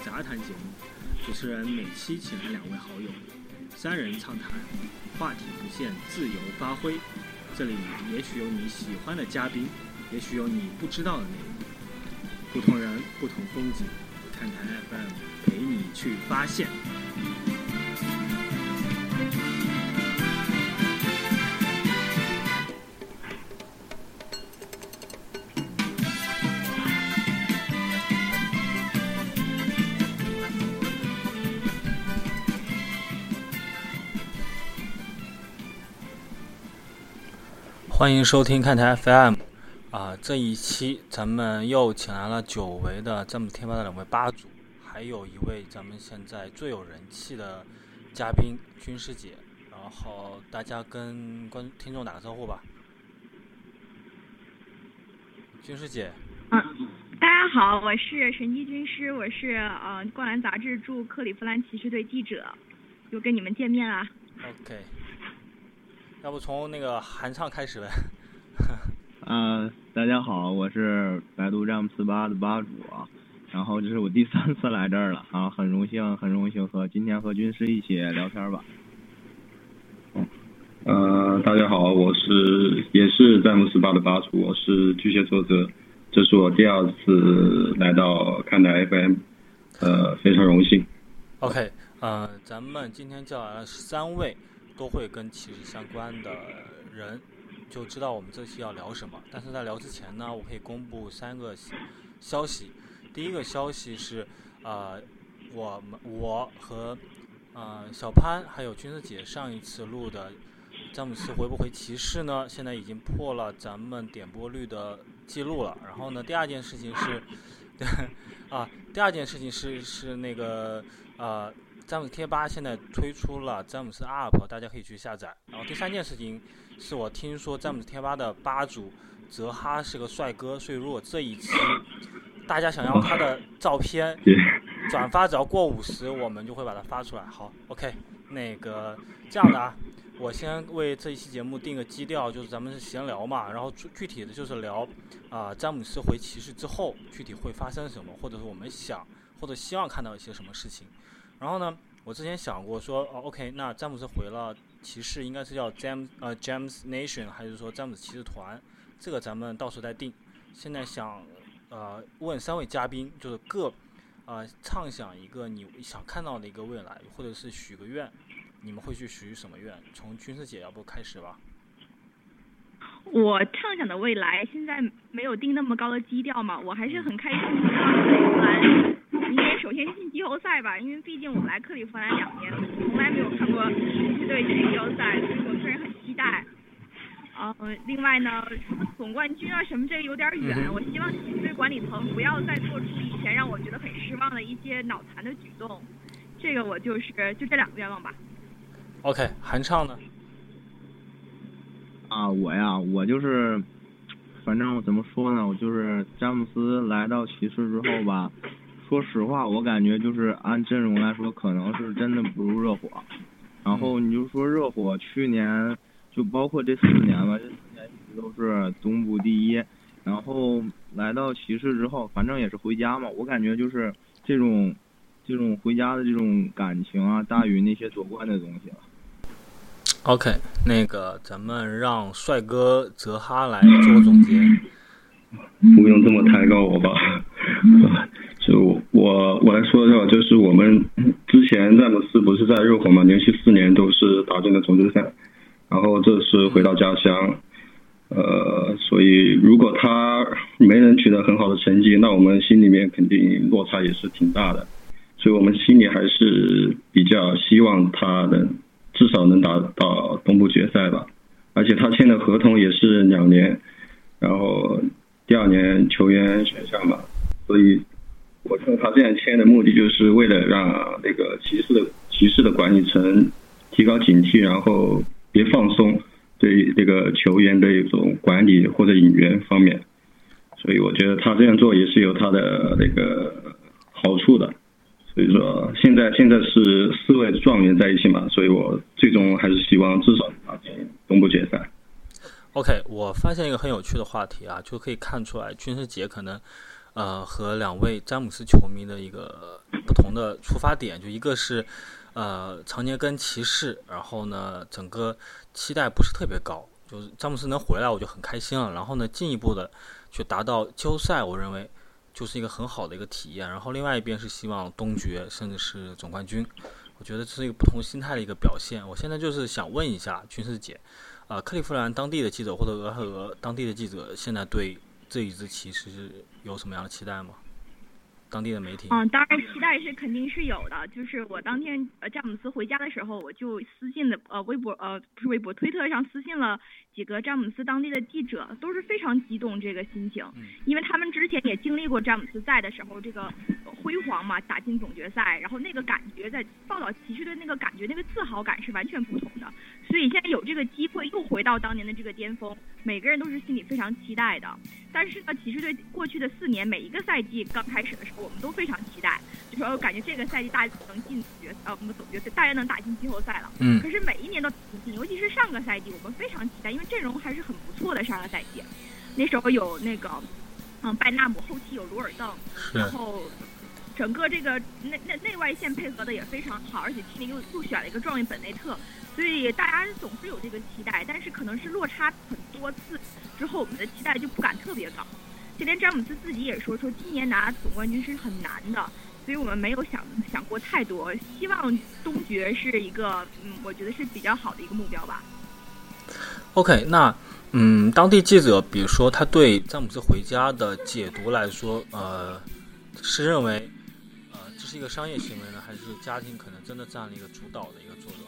》杂谈节目，主持人每期请来两位好友，三人畅谈，话题不限，自由发挥。这里也许有你喜欢的嘉宾，也许有你不知道的内容。不同人，不同风景，看看 FM 陪你去发现。欢迎收听看台 FM，啊，这一期咱们又请来了久违的詹姆斯贴吧的两位吧主，还有一位咱们现在最有人气的嘉宾军师姐，然后大家跟观听众打个招呼吧。军师姐，嗯，大家好，我是神机军师，我是呃《灌篮》杂志驻克利夫兰骑士队记者，又跟你们见面啦。OK。要不从那个韩畅开始呗。呃，大家好，我是百度詹姆斯吧的吧主，然后这是我第三次来这儿了，啊，很荣幸，很荣幸和今天和军师一起聊天吧。呃，大家好，我是也是詹姆斯吧的吧主，我是巨蟹座者，这是我第二次来到看台 FM，呃，非常荣幸。OK，呃，咱们今天叫来了三位。都会跟骑士相关的人就知道我们这期要聊什么。但是在聊之前呢，我可以公布三个消息。第一个消息是，呃，我们我和呃小潘还有君子姐上一次录的詹姆斯回不回骑士呢，现在已经破了咱们点播率的记录了。然后呢，第二件事情是，对 啊，第二件事情是是那个呃。詹姆斯贴吧现在推出了詹姆斯 App，大家可以去下载。然后第三件事情是我听说詹姆斯贴吧的吧主泽哈是个帅哥，所以如果这一期大家想要他的照片，转发只要过五十，我们就会把它发出来。好，OK，那个这样的啊，我先为这一期节目定个基调，就是咱们是闲聊嘛，然后具体的就是聊啊詹姆斯回骑士之后具体会发生什么，或者是我们想或者希望看到一些什么事情。然后呢，我之前想过说，哦，OK，那詹姆斯回了骑士，应该是叫 James 呃 James Nation，还是说詹姆斯骑士团？这个咱们到时候再定。现在想呃问三位嘉宾，就是各呃畅想一个你想看到的一个未来，或者是许个愿，你们会去许什么愿？从军师姐要不开始吧？我畅想的未来现在没有定那么高的基调嘛，我还是很开心的。应该首先进季后赛吧，因为毕竟我们来克利夫兰两年，从来没有看过骑士队进季后赛，所以我个人很期待。呃，另外呢，总冠军啊什么这有点远，我希望骑士队管理层不要再做出以前让我觉得很失望的一些脑残的举动。这个我就是就这两个愿望吧。OK，韩畅呢？啊，我呀，我就是，反正我怎么说呢，我就是詹姆斯来到骑士之后吧。说实话，我感觉就是按阵容来说，可能是真的不如热火。然后你就说热火去年，就包括这四年吧，这四年一直都是东部第一。然后来到骑士之后，反正也是回家嘛。我感觉就是这种，这种回家的这种感情啊，大于那些夺冠的东西了。OK，那个咱们让帅哥泽哈来做总结。不用这么抬高我吧。就我我来说一下，就是我们之前詹姆斯不是在热火嘛，连续四年都是打进了总决赛，然后这次回到家乡，呃，所以如果他没能取得很好的成绩，那我们心里面肯定落差也是挺大的，所以我们心里还是比较希望他能至少能打到东部决赛吧，而且他签的合同也是两年，然后第二年球员选项嘛，所以。我看他这样签的目的，就是为了让那个骑士的骑士的管理层提高警惕，然后别放松对这个球员的一种管理或者引援方面。所以我觉得他这样做也是有他的那个好处的。所以说现在现在是四位状元在一起嘛，所以我最终还是希望至少打进东部决赛。OK，我发现一个很有趣的话题啊，就可以看出来军师姐可能。呃和两位詹姆斯球迷的一个不同的出发点，就一个是呃常年跟骑士，然后呢整个期待不是特别高，就是詹姆斯能回来我就很开心了，然后呢进一步的去达到季后赛，我认为就是一个很好的一个体验。然后另外一边是希望东决甚至是总冠军，我觉得这是一个不同心态的一个表现。我现在就是想问一下军师姐。啊，克利夫兰当地的记者或者俄亥俄当地的记者，现在对这一支骑士有什么样的期待吗？当地的媒体？嗯，当然期待是肯定是有的。就是我当天呃詹姆斯回家的时候，我就私信的呃微博呃不是微博，推特上私信了几个詹姆斯当地的记者，都是非常激动这个心情，因为他们之前也经历过詹姆斯在的时候这个辉煌嘛，打进总决赛，然后那个感觉在报道骑士队那个感觉那个自豪感是完全不同的。所以现在有这个机会又回到当年的这个巅峰，每个人都是心里非常期待的。但是呢，骑士队过去的四年每一个赛季刚开始的时候，我们都非常期待，就说感觉这个赛季大家能进决呃我们总决赛，大家能打进季后赛了。嗯。可是每一年都不进，尤其是上个赛季，我们非常期待，因为阵容还是很不错的。上个赛季，那时候有那个嗯拜纳姆，后期有罗尔邓，然后。整个这个内内内外线配合的也非常好，而且去年又又选了一个状元本内特，所以大家总是有这个期待，但是可能是落差很多次之后，我们的期待就不敢特别高。就连詹姆斯自己也说，说今年拿总冠军是很难的，所以我们没有想想过太多，希望东决是一个嗯，我觉得是比较好的一个目标吧。OK，那嗯，当地记者比如说他对詹姆斯回家的解读来说，呃，是认为。呃，这是一个商业行为呢，还是家庭可能真的占了一个主导的一个作用？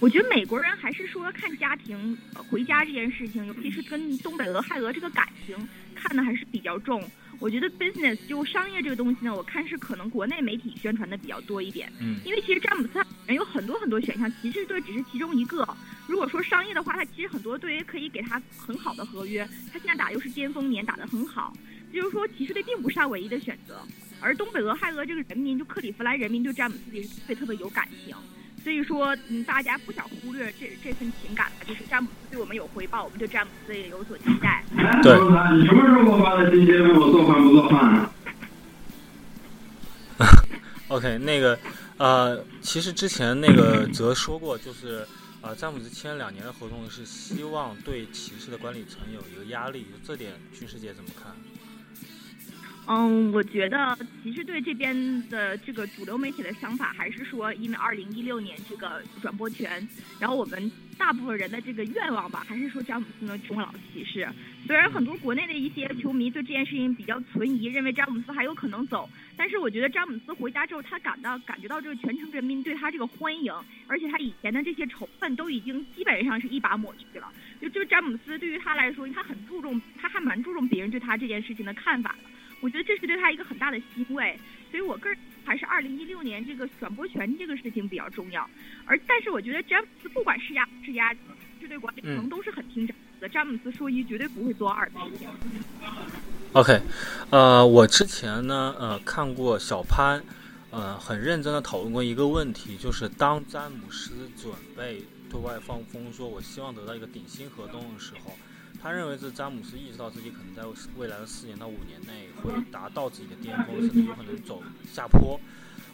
我觉得美国人还是说看家庭回家这件事情，尤其是跟东北俄亥俄这个感情看的还是比较重。我觉得 business 就商业这个东西呢，我看是可能国内媒体宣传的比较多一点。嗯，因为其实詹姆斯人有很多很多选项，骑士队只是其中一个。如果说商业的话，他其实很多队也可以给他很好的合约。他现在打又是巅峰年，打得很好，就是说骑士队并不是他唯一的选择。而东北俄亥俄这个人民，就克利夫兰人民对詹姆斯也是特别特别有感情，所以说，嗯，大家不想忽略这这份情感吧，就是詹姆斯对我们有回报，我们对詹姆斯也有所期待。对，你什么时候给我发的信息？问我做饭不做饭？OK，那个，呃，其实之前那个泽说过，就是呃，詹姆斯签两年的合同是希望对骑士的管理层有一个压力，这点军师姐怎么看？嗯，我觉得骑士队这边的这个主流媒体的想法还是说，因为二零一六年这个转播权，然后我们大部分人的这个愿望吧，还是说詹姆斯能终老骑士。虽然很多国内的一些球迷对这件事情比较存疑，认为詹姆斯还有可能走，但是我觉得詹姆斯回家之后，他感到感觉到这个全城人民对他这个欢迎，而且他以前的这些仇恨都已经基本上是一把抹去了。就就詹姆斯对于他来说，他很注重，他还蛮注重别人对他这件事情的看法的。我觉得这是对他一个很大的欣慰，所以我个人还是二零一六年这个转播权这个事情比较重要。而但是我觉得詹姆斯不管是压是压，这对管理层都是很听詹姆斯的。詹姆斯说一绝对不会做二的。OK，呃，我之前呢呃看过小潘，呃很认真的讨论过一个问题，就是当詹姆斯准备对外放风说我希望得到一个顶薪合同的时候。他认为是詹姆斯意识到自己可能在未来的四年到五年内会达到自己的巅峰，甚至有可能走下坡。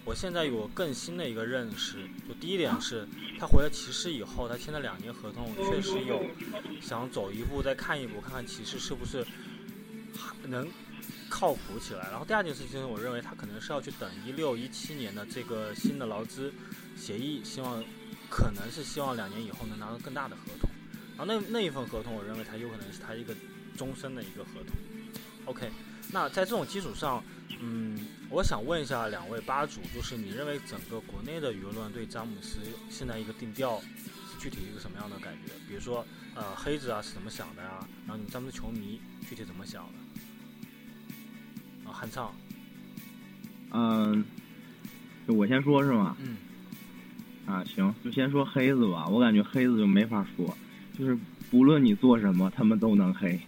我现在有更新的一个认识，就第一点是，他回了骑士以后，他签了两年合同，确实有想走一步再看一步，看看骑士是不是能靠谱起来。然后第二件事情，我认为他可能是要去等一六一七年的这个新的劳资协议，希望可能是希望两年以后能拿到更大的合同。然后那那一份合同，我认为它有可能是他一个终身的一个合同。OK，那在这种基础上，嗯，我想问一下两位吧主，就是你认为整个国内的舆论对詹姆斯现在一个定调是具体一个什么样的感觉？比如说，呃，黑子啊是怎么想的呀？然后你詹姆斯球迷具体怎么想的？啊，汉畅。嗯，就我先说是吗？嗯。啊，行，就先说黑子吧。我感觉黑子就没法说。就是不论你做什么，他们都能黑。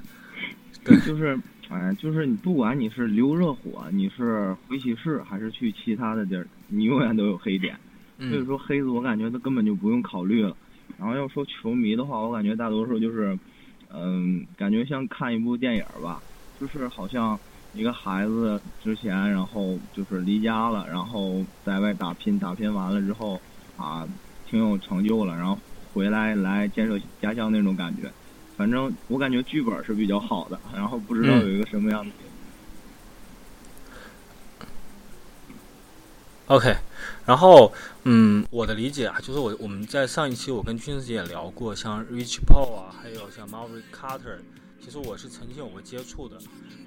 对，就是，哎，就是你不管你是留热火，你是回骑士，还是去其他的地儿，你永远都有黑点。所以说黑子，我感觉他根本就不用考虑了。然后要说球迷的话，我感觉大多数就是，嗯，感觉像看一部电影吧，就是好像一个孩子之前，然后就是离家了，然后在外打拼，打拼完了之后啊，挺有成就了，然后回来来建设家乡那种感觉。反正我感觉剧本是比较好的，然后不知道有一个什么样的。OK，然后嗯，我的理解啊，就是我我们在上一期我跟君子姐也聊过，像 Rich Paul 啊，还有像 Marvin Carter，其实我是曾经有过接触的。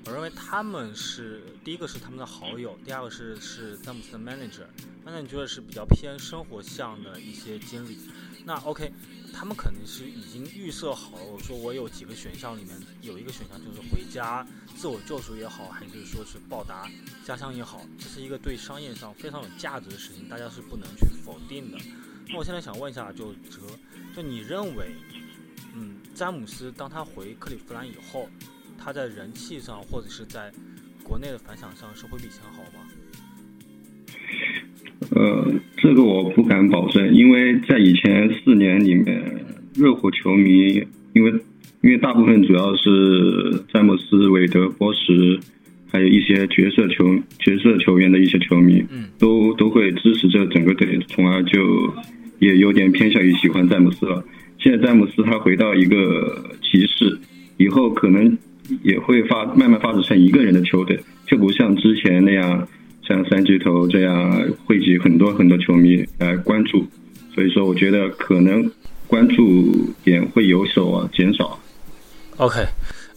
我认为他们是第一个是他们的好友，第二个是是詹姆斯的 manager，manager 是比较偏生活向的一些经历。那 OK，他们肯定是已经预设好了。我说我有几个选项，里面有一个选项就是回家自我救赎也好，还是说是报答家乡也好，这是一个对商业上非常有价值的事情，大家是不能去否定的。那我现在想问一下，就哲，就你认为，嗯，詹姆斯当他回克利夫兰以后，他在人气上或者是在国内的反响上是会比以前好吗？呃，这个我不敢保证，因为在以前四年里面，热火球迷因为因为大部分主要是詹姆斯、韦德、波什，还有一些角色球角色球员的一些球迷，嗯，都都会支持这整个队，从而就也有点偏向于喜欢詹姆斯了。现在詹姆斯他回到一个骑士以后，可能也会发慢慢发展成一个人的球队，就不像之前那样。像三巨头这样汇集很多很多球迷来关注，所以说我觉得可能关注点会有所减少。OK，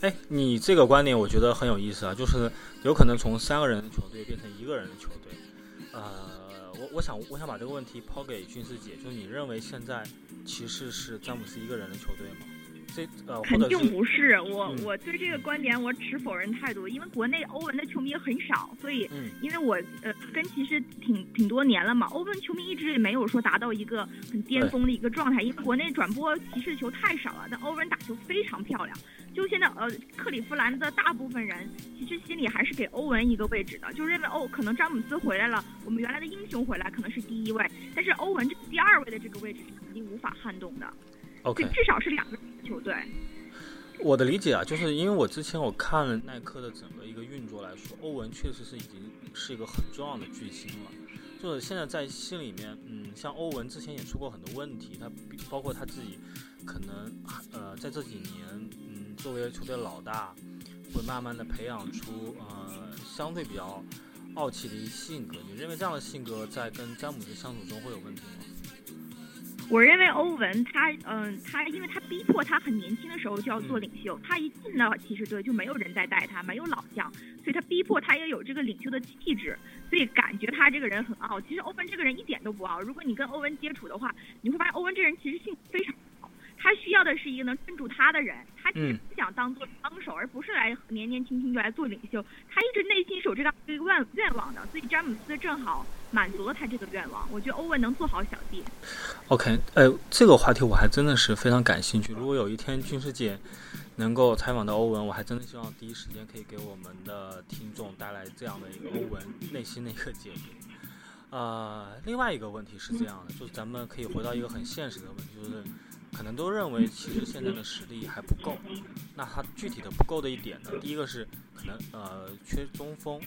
哎，你这个观点我觉得很有意思啊，就是有可能从三个人的球队变成一个人的球队。呃，我我想我想把这个问题抛给俊师姐，就是你认为现在骑士是詹姆斯一个人的球队吗？这呃，肯定不是我，我对这个观点我持否认态度，因为国内欧文的球迷很少，所以，因为我呃跟骑士挺挺多年了嘛，欧文球迷一直也没有说达到一个很巅峰的一个状态，因为国内转播骑士球太少了，但欧文打球非常漂亮，就现在呃克利夫兰的大部分人其实心里还是给欧文一个位置的，就认为哦可能詹姆斯回来了，我们原来的英雄回来可能是第一位，但是欧文这第二位的这个位置是肯定无法撼动的。OK，至少是两个球队。我的理解啊，就是因为我之前我看了耐克的整个一个运作来说，欧文确实是已经是一个很重要的巨星了。就是现在在心里面，嗯，像欧文之前也出过很多问题，他包括他自己可能呃在这几年，嗯，作为球队老大，会慢慢的培养出呃相对比较傲气的一性格。你认为这样的性格在跟詹姆斯相处中会有问题吗？我认为欧文他，嗯，他因为他逼迫他很年轻的时候就要做领袖，他一进到骑士队就没有人在带他，没有老将，所以他逼迫他也有这个领袖的气质，所以感觉他这个人很傲。其实欧文这个人一点都不傲，如果你跟欧文接触的话，你会发现欧文这人其实性非常好，他需要的是一个能镇住他的人，他只想当做帮手，而不是来年年轻轻就来做领袖，他一直内心是有这样一个愿愿望的，所以詹姆斯正好。满足了他这个愿望，我觉得欧文能做好小弟。OK，呃，这个话题我还真的是非常感兴趣。如果有一天军师姐能够采访到欧文，我还真的希望第一时间可以给我们的听众带来这样的一个欧文内心的一个解读。呃，另外一个问题是这样的，就是咱们可以回到一个很现实的问题，就是可能都认为其实现在的实力还不够。那他具体的不够的一点呢？第一个是可能呃缺中锋。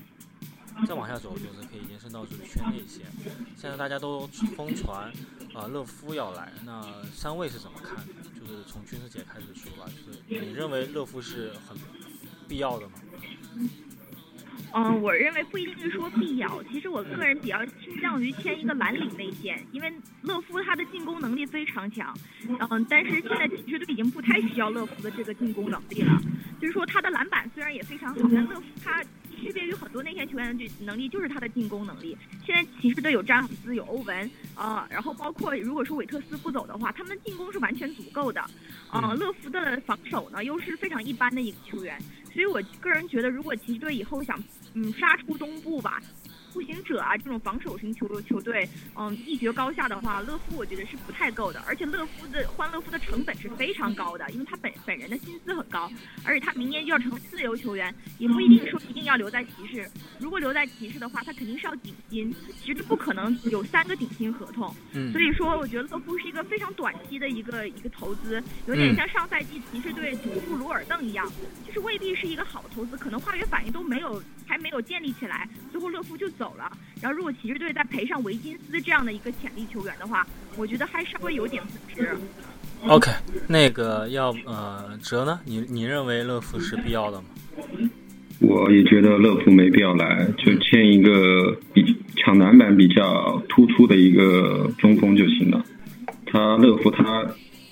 再往下走，就是可以延伸到就是圈内线。现在大家都疯传，啊，勒夫要来，那三位是怎么看的？就是从军师姐开始说吧，就是你认为勒夫是很必要的吗？嗯，我认为不一定是说必要。其实我个人比较倾向于签一个蓝领内线，因为勒夫他的进攻能力非常强。嗯，但是现在骑士队已经不太需要乐夫的这个进攻能力了。就是说他的篮板虽然也非常好，但乐夫他。区别于很多内线球员的能力，就是他的进攻能力。现在骑士队有詹姆斯，有欧文，啊，然后包括如果说韦特斯不走的话，他们进攻是完全足够的。啊，乐福的防守呢又是非常一般的一个球员，所以我个人觉得，如果骑士队以后想嗯杀出东部吧，步行者啊这种防守型球球队，嗯，一决高下的话，乐福我觉得是不太够的。而且乐福的欢乐福的成本是非常高的，因为他本本人的薪资很高，而且他明年就要成为自由球员，也不一定说一定要留在骑士。如果留在骑士的话，他肯定是要顶薪，其实不可能有三个顶薪合同。嗯，所以说我觉得乐福是一个非常短期的一个一个投资，有点像上赛季骑士队祖布鲁尔邓一样，就是未必是一个好投资，可能化学反应都没有还没有建立起来，最后乐福就走了。然后如果骑士队再赔上维金斯这样的一个潜力球员的话，我觉得还稍微有点不值。OK，那个要呃哲呢？你你认为乐福是必要的吗？我也觉得乐福没必要来，就签一个比抢篮板比较突出的一个中锋就行了。他乐福他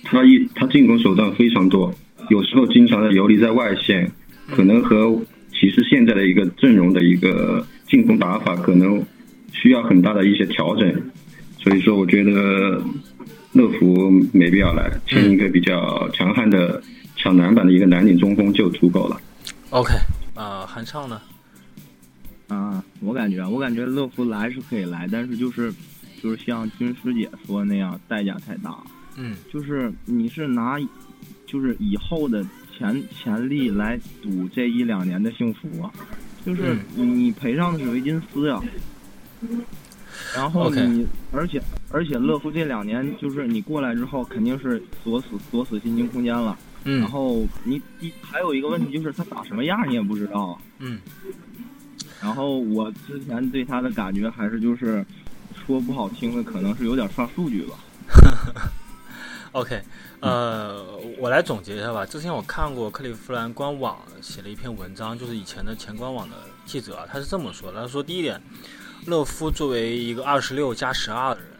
他一他进攻手段非常多，有时候经常的游离在外线，可能和骑士现在的一个阵容的一个进攻打法可能需要很大的一些调整。所以说，我觉得乐福没必要来，签一个比较强悍的抢篮板的一个蓝领中锋就足够了。OK，啊，韩畅呢？啊，我感觉，我感觉乐福来是可以来，但是就是，就是像军师姐说那样，代价太大。嗯就是你是拿，就是以后的潜潜力来赌这一两年的幸福啊，就是你你赔上的是维金斯呀、然后你而且而且乐福这两年就是你过来之后肯定是锁死锁死薪金空间了，嗯。然后你你还有一个问题就是他打什么样你也不知道啊。嗯。然后我之前对他的感觉还是就是，说不好听的，可能是有点刷数据吧。OK，呃，我来总结一下吧。之前我看过克利夫兰官网写了一篇文章，就是以前的前官网的记者啊，他是这么说的：他说第一点，勒夫作为一个二十六加十二的人，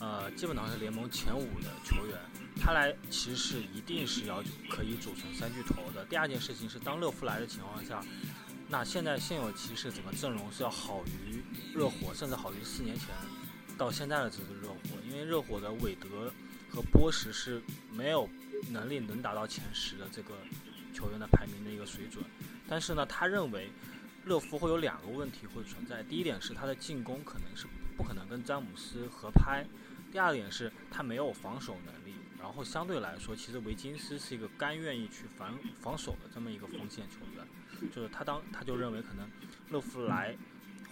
呃，基本上是联盟前五的球员，他来骑士一定是要可以组成三巨头的。第二件事情是，当勒夫来的情况下，那现在现有骑士整个阵容是要好于热火，甚至好于四年前到现在的这支热火，因为热火的韦德和波什是没有能力能达到前十的这个球员的排名的一个水准。但是呢，他认为乐福会有两个问题会存在，第一点是他的进攻可能是不可能跟詹姆斯合拍，第二点是他没有防守能力。然后相对来说，其实维金斯是一个甘愿意去防防守的这么一个锋线球员。就是他当他就认为可能乐福来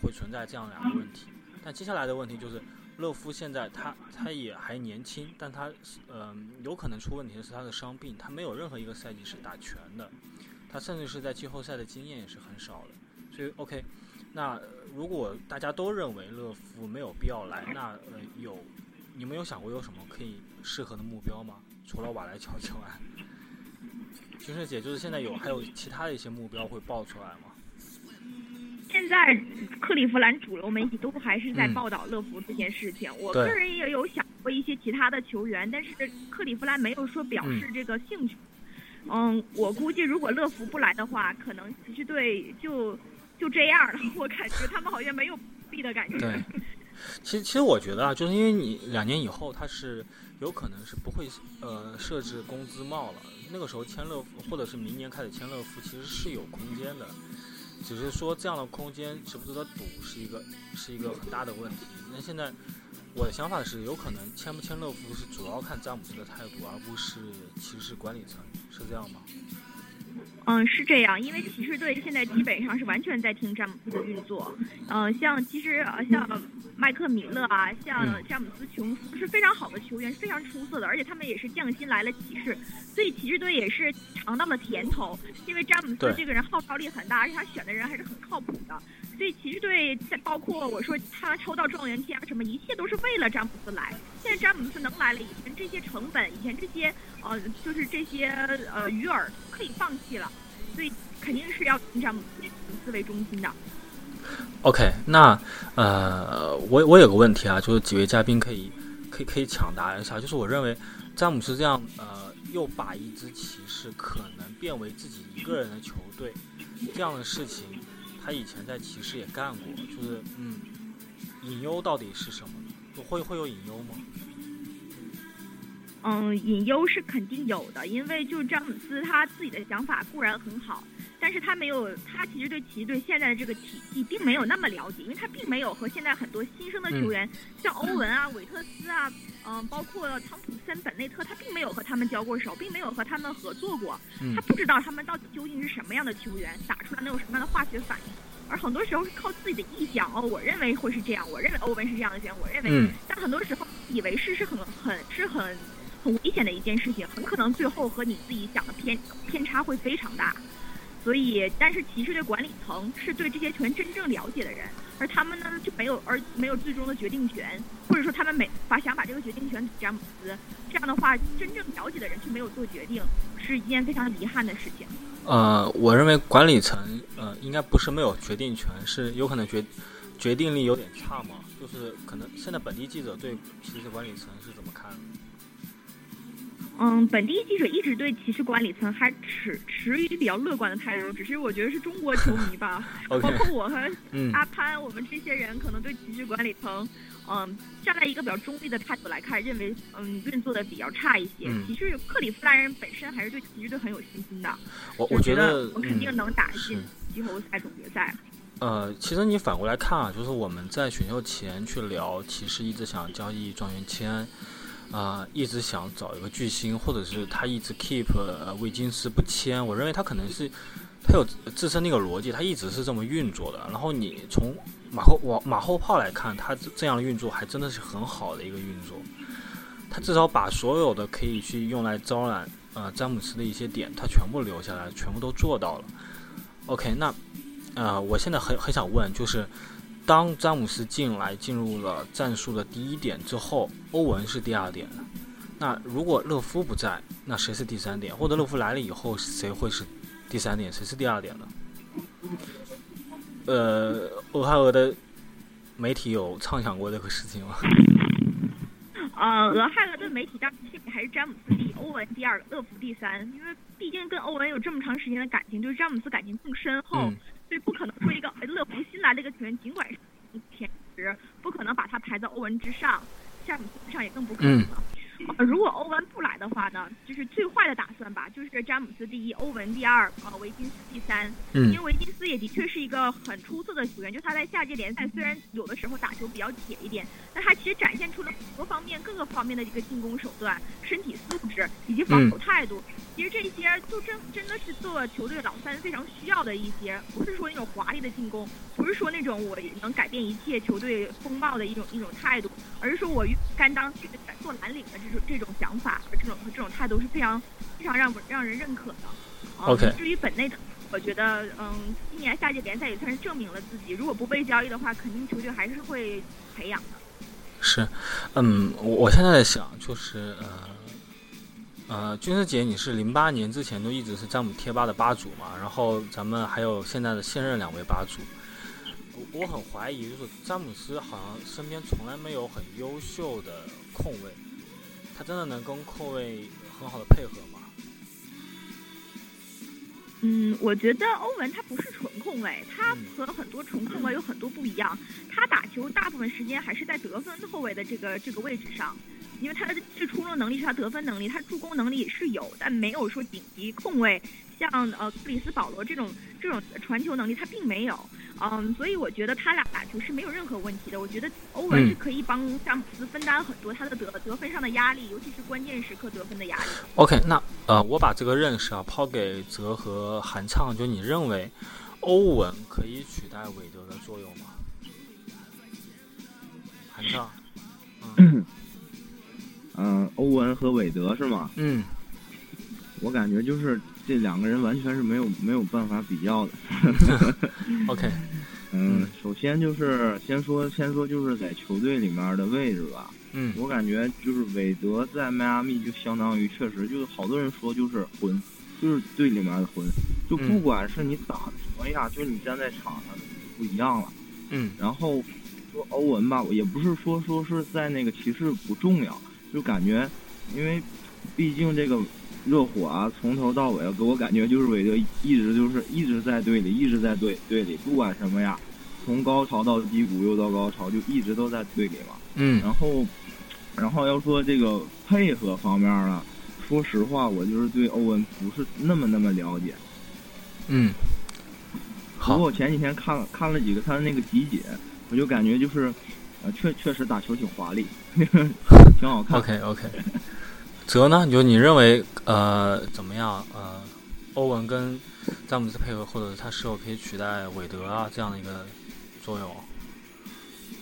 会存在这样两个问题，但接下来的问题就是乐夫现在他他也还年轻，但他嗯、呃、有可能出问题的是他的伤病，他没有任何一个赛季是打全的，他甚至是在季后赛的经验也是很少的，所以 OK，那如果大家都认为乐夫没有必要来，那呃有你们有想过有什么可以适合的目标吗？除了瓦莱乔 之外？军师姐，就是现在有还有其他的一些目标会爆出来吗？现在克利夫兰主流媒体都还是在嗯报道乐福这件事情。我个人也有想过一些其他的球员，但是克利夫兰没有说表示这个兴趣。嗯，我估计如果乐福不来的话，可能骑士队就就这样了。我感觉他们好像没有必的感觉。对，其实其实我觉得啊，就是因为你两年以后他是有可能是不会呃设置工资帽了，那个时候签乐福或者是明年开始签乐福，其实是有空间的，只是说这样的空间值不值得赌是一个是一个很大的问题。那现在我的想法是，有可能签不签乐福是主要看詹姆斯的态度，而不是骑士管理层，是这样吗？嗯，是这样，因为骑士队现在基本上是完全在听詹姆斯的运作。嗯，像其实呃像麦克米勒啊，像嗯詹姆斯琼斯是非常好的球员，非常出色的，而且他们也是降薪来了骑士，所以骑士队也是尝到了甜头。因为詹姆斯这个人号召力很大，而且他选的人还是很靠谱的，所以骑士队在包括我说他抽到状元签什么，一切都是为了詹姆斯来。现在詹姆斯能来了，以前这些成本，以前这些呃就是这些呃鱼饵可以放弃了。所以肯定是要以詹姆斯为中心的。OK，那呃，我我有个问题啊，就是几位嘉宾可以可以可以抢答一下，就是我认为詹姆斯这样呃，又把一支骑士可能变为自己一个人的球队，这样的事情，他以前在骑士也干过，就是嗯，隐忧到底是什么呢？会会有隐忧吗？嗯，隐忧是肯定有的，因为就詹姆斯他自己的想法固然很好，但是他没有，他其实对骑士队现在的这个体系并没有那么了解，因为他并没有和现在很多新生的球员，像欧文啊、韦特斯啊，嗯，包括汤普森、本内特，他并没有和他们交过手，并没有和他们合作过，他不知道他们到底究竟是什么样的球员，打出来能有什么样的化学反应，而很多时候是靠自己的臆想哦，我认为会是这样，我认为欧文是这样的球员，我认为，但很多时候以为是是很很是很很危险的一件事情，很可能最后和你自己想的偏偏差会非常大。所以，但是骑士队管理层是对这些球员真正了解的人，而他们呢就没有，而没有最终的决定权，或者说他们没把想把这个决定权给詹姆斯，这样的话，真正了解的人却没有做决定，是一件非常遗憾的事情。呃，我认为管理层呃应该不是没有决定权，是有可能决决定力有点差嘛，就是可能现在本地记者对骑士管理层是怎么看？嗯，本地记者一直对骑士管理层还持持于比较乐观的态度，只是我觉得是中国球迷吧，包括我和 阿潘，我们这些人可能对骑士管理层，嗯，站在一个比较中立的态度来看，认为嗯运作的比较差一些。其实克里夫兰人本身还是对骑士队很有信心的，我我觉得我肯定能打进季后赛、总决赛。呃，其实你反过来看啊，就是我们在选秀前去聊，骑士一直想交易状元签。啊，一直想找一个巨星，或者是他一直 keep 呃维金斯不签。我认为他可能是他有自身那个逻辑，他一直是这么运作的。然后你从马后往马后炮来看，他这样的运作还真的是很好的一个运作。他至少把所有的可以去用来招揽呃詹姆斯的一些点，他全部留下来，全部都做到了。OK，那呃，我现在很很想问，就是。当詹姆斯进来进入了战术的第一点之后，欧文是第二点。那如果勒夫不在，那谁是第三点？或者勒夫来了以后，谁会是第三点？谁是第二点呢？呃，俄亥俄的媒体有畅想过这个事情吗？呃，俄亥俄的媒体当然还是詹姆斯第一，欧文第二，勒夫第三。因为毕竟跟欧文有这么长时间的感情，对詹姆斯感情更深厚。所以不可能说一个乐福新来的一个球员，尽管是前十，不可能把他排在欧文之上，詹姆斯之上也更不可能了。呃，如果欧文不来的话呢，就是最坏的打算吧，就是詹姆斯第一，欧文第二，呃，维金斯第三。嗯。因为维金斯也的确是一个很出色的球员，就他在下届联赛虽然有的时候打球比较铁一点，但他其实展现出了很多方面、各个方面的一个进攻手段、身体素质以及防守态度。其实这些就真真的是做球队老三非常需要的一些，不是说那种华丽的进攻，不是说那种我能改变一切球队风貌的一种一种态度，而是说我甘当这个做蓝领的这种这种想法和这种和这种态度是非常非常让让人认可的。OK。至于本内的，我觉得嗯，今年夏季联赛也算是证明了自己，如果不被交易的话，肯定球队还是会培养的。是，嗯，我我现在在想就是呃。呃，君师姐，你是零八年之前都一直是詹姆贴吧的吧主嘛？然后咱们还有现在的现任两位吧主，我我很怀疑，就是詹姆斯好像身边从来没有很优秀的控卫，他真的能跟控卫很好的配合吗？嗯，我觉得欧文他不是纯控卫，他和很多纯控卫有很多不一样，他打球大部分时间还是在得分后卫的这个这个位置上。因为他的最出众能力是他得分能力，他助攻能力是有，但没有说顶级控卫，像呃克里斯保罗这种这种传球能力他并没有，嗯，所以我觉得他俩打球是没有任何问题的。我觉得欧文是可以帮詹姆斯分担很多他的得得分上的压力，尤其是关键时刻得分的压力。OK，那呃我把这个认识啊抛给泽和韩畅，就你认为欧文可以取代韦德的作用吗？韩畅，嗯。嗯，欧文和韦德是吗？嗯，我感觉就是这两个人完全是没有没有办法比较的。OK，嗯，首先就是先说先说就是在球队里面的位置吧。嗯，我感觉就是韦德在迈阿密就相当于确实就是好多人说就是魂，就是队里面的魂，就不管是你打的什么样，就是你站在场上不一样了。嗯，然后说欧文吧，也不是说说是在那个骑士不重要。就感觉，因为毕竟这个热火啊，从头到尾给我感觉就是韦德一直就是一直在队里，一直在队队里，不管什么呀，从高潮到低谷又到高潮，就一直都在队里嘛。嗯。然后，然后要说这个配合方面呢，说实话，我就是对欧文不是那么那么了解。嗯，好。不过我前几天看看了几个他的那个集锦，我就感觉就是，呃，确确实打球挺华丽，挺好看。OK OK。泽呢？就你认为呃怎么样？呃，欧文跟詹姆斯配合，或者他是否可以取代韦德啊这样的一个作用？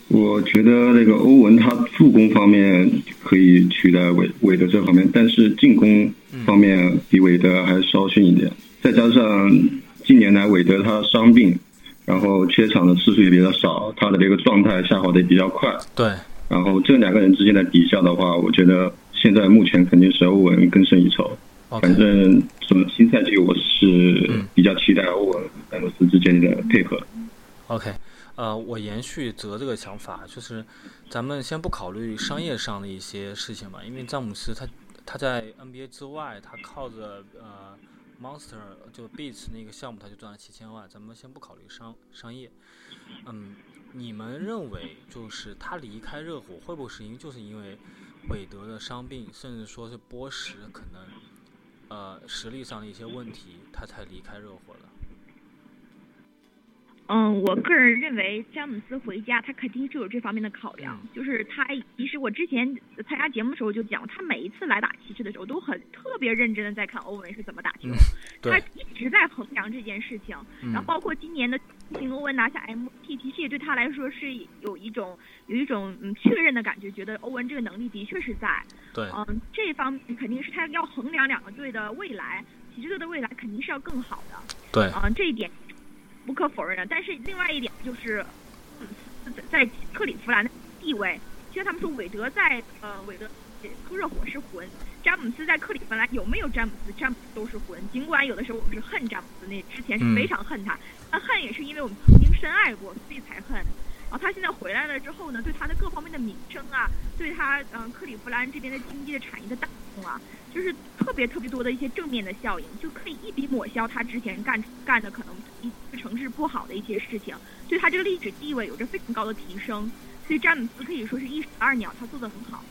我觉得那个欧文他助攻方面可以取代韦韦德这方面，但是进攻方面比韦德还稍逊一点。再加上近年来韦德他伤病，然后缺场的次数也比较少，他的这个状态下滑的也比较快。对。然后这两个人之间的比较的话，我觉得现在目前肯定是欧文更胜一筹。反正什么新赛季我是比较期待欧文詹姆斯之间的配合。OK。呃，我延续泽这个想法，就是咱们先不考虑商业上的一些事情吧，因为詹姆斯他他在 NBA 之外，他靠着呃 Monster 就 Beats 那个项目，他就赚了七千万。咱们先不考虑商商业，嗯，你们认为就是他离开热火会不会是因就是因为韦德的伤病，甚至说是波什可能呃实力上的一些问题，他才离开热火的？嗯，我个人认为詹姆斯回家，他肯定是有这方面的考量。就是他，其实我之前参加节目的时候就讲，他每一次来打骑士的时候，都很特别认真的在看欧文是怎么打球，嗯、他一直在衡量这件事情。嗯、然后包括今年的新欧文拿下 MVP，其实也对他来说是有一种有一种嗯确认的感觉，觉得欧文这个能力的确是在。对。嗯，这方面肯定是他要衡量两个队的未来，骑士队的未来肯定是要更好的。对。嗯，这一点。不可否认的，但是另外一点就是，嗯、在克里夫兰的地位，其实他们说韦德在呃韦德热火是魂，詹姆斯在克里夫兰有没有詹姆斯，詹姆斯都是魂。尽管有的时候我们是恨詹姆斯，那之前是非常恨他，那、嗯、恨也是因为我们曾经深爱过，所以才恨。然后他现在回来了之后呢，对他的各方面的名声啊，对他嗯、克利夫兰这边的经济的产业的带动啊。就是特别特别多的一些正面的效应，就可以一笔抹消他之前干干的可能一城市不好的一些事情，对他这个历史地位有着非常高的提升。所以詹姆斯可以说是一石二鸟，他做的很好。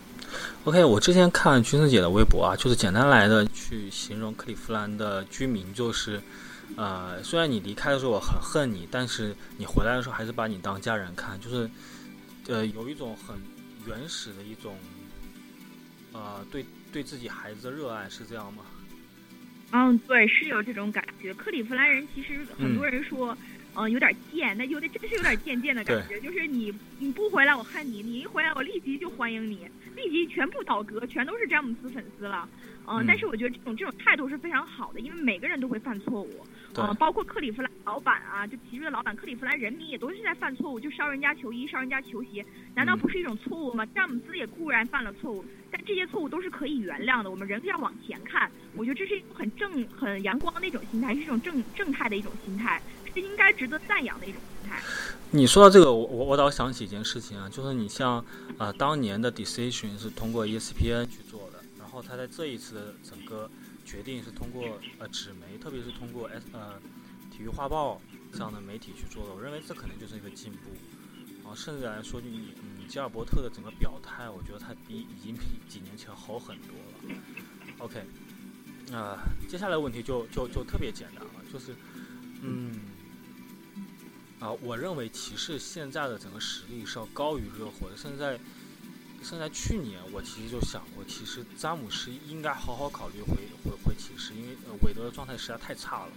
OK，我之前看君子姐的微博啊，就是简单来的去形容克利夫兰的居民，就是呃，虽然你离开的时候我很恨你，但是你回来的时候还是把你当家人看，就是呃，有一种很原始的一种呃对。对自己孩子的热爱是这样吗？嗯，对，是有这种感觉。克利夫兰人其实很多人说，嗯、呃，有点贱，那有的真是有点贱贱的感觉。就是你你不回来我恨你，你一回来我立即就欢迎你，立即全部倒戈，全都是詹姆斯粉丝了。呃、嗯，但是我觉得这种这种态度是非常好的，因为每个人都会犯错误。呃，包括克利夫兰老板啊，就奇瑞的老板克利夫兰人民也都是在犯错误，就烧人家球衣、烧人家球鞋，难道不是一种错误吗？詹姆斯也固然犯了错误，但这些错误都是可以原谅的。我们人要往前看，我觉得这是一种很正、很阳光的一种心态，是一种正正态的一种心态，是应该值得赞扬的一种心态。你说到这个，我我我倒想起一件事情啊，就是你像呃当年的 Decision 是通过 ESPN 去做的，然后他在这一次的整个决定是通过呃纸媒，特别是通过 S 呃。体育画报这样的媒体去做的，我认为这可能就是一个进步。然后甚至来说，你嗯，吉尔伯特的整个表态，我觉得他比已经比几年前好很多了。OK，啊、呃，接下来问题就就就特别简单了，就是嗯啊、我认为骑士现在的整个实力是要高于热火的，甚至在现在去年，我其实就想过，其实詹姆斯应该好好考虑回回回骑士，因为呃韦德的状态实在太差了。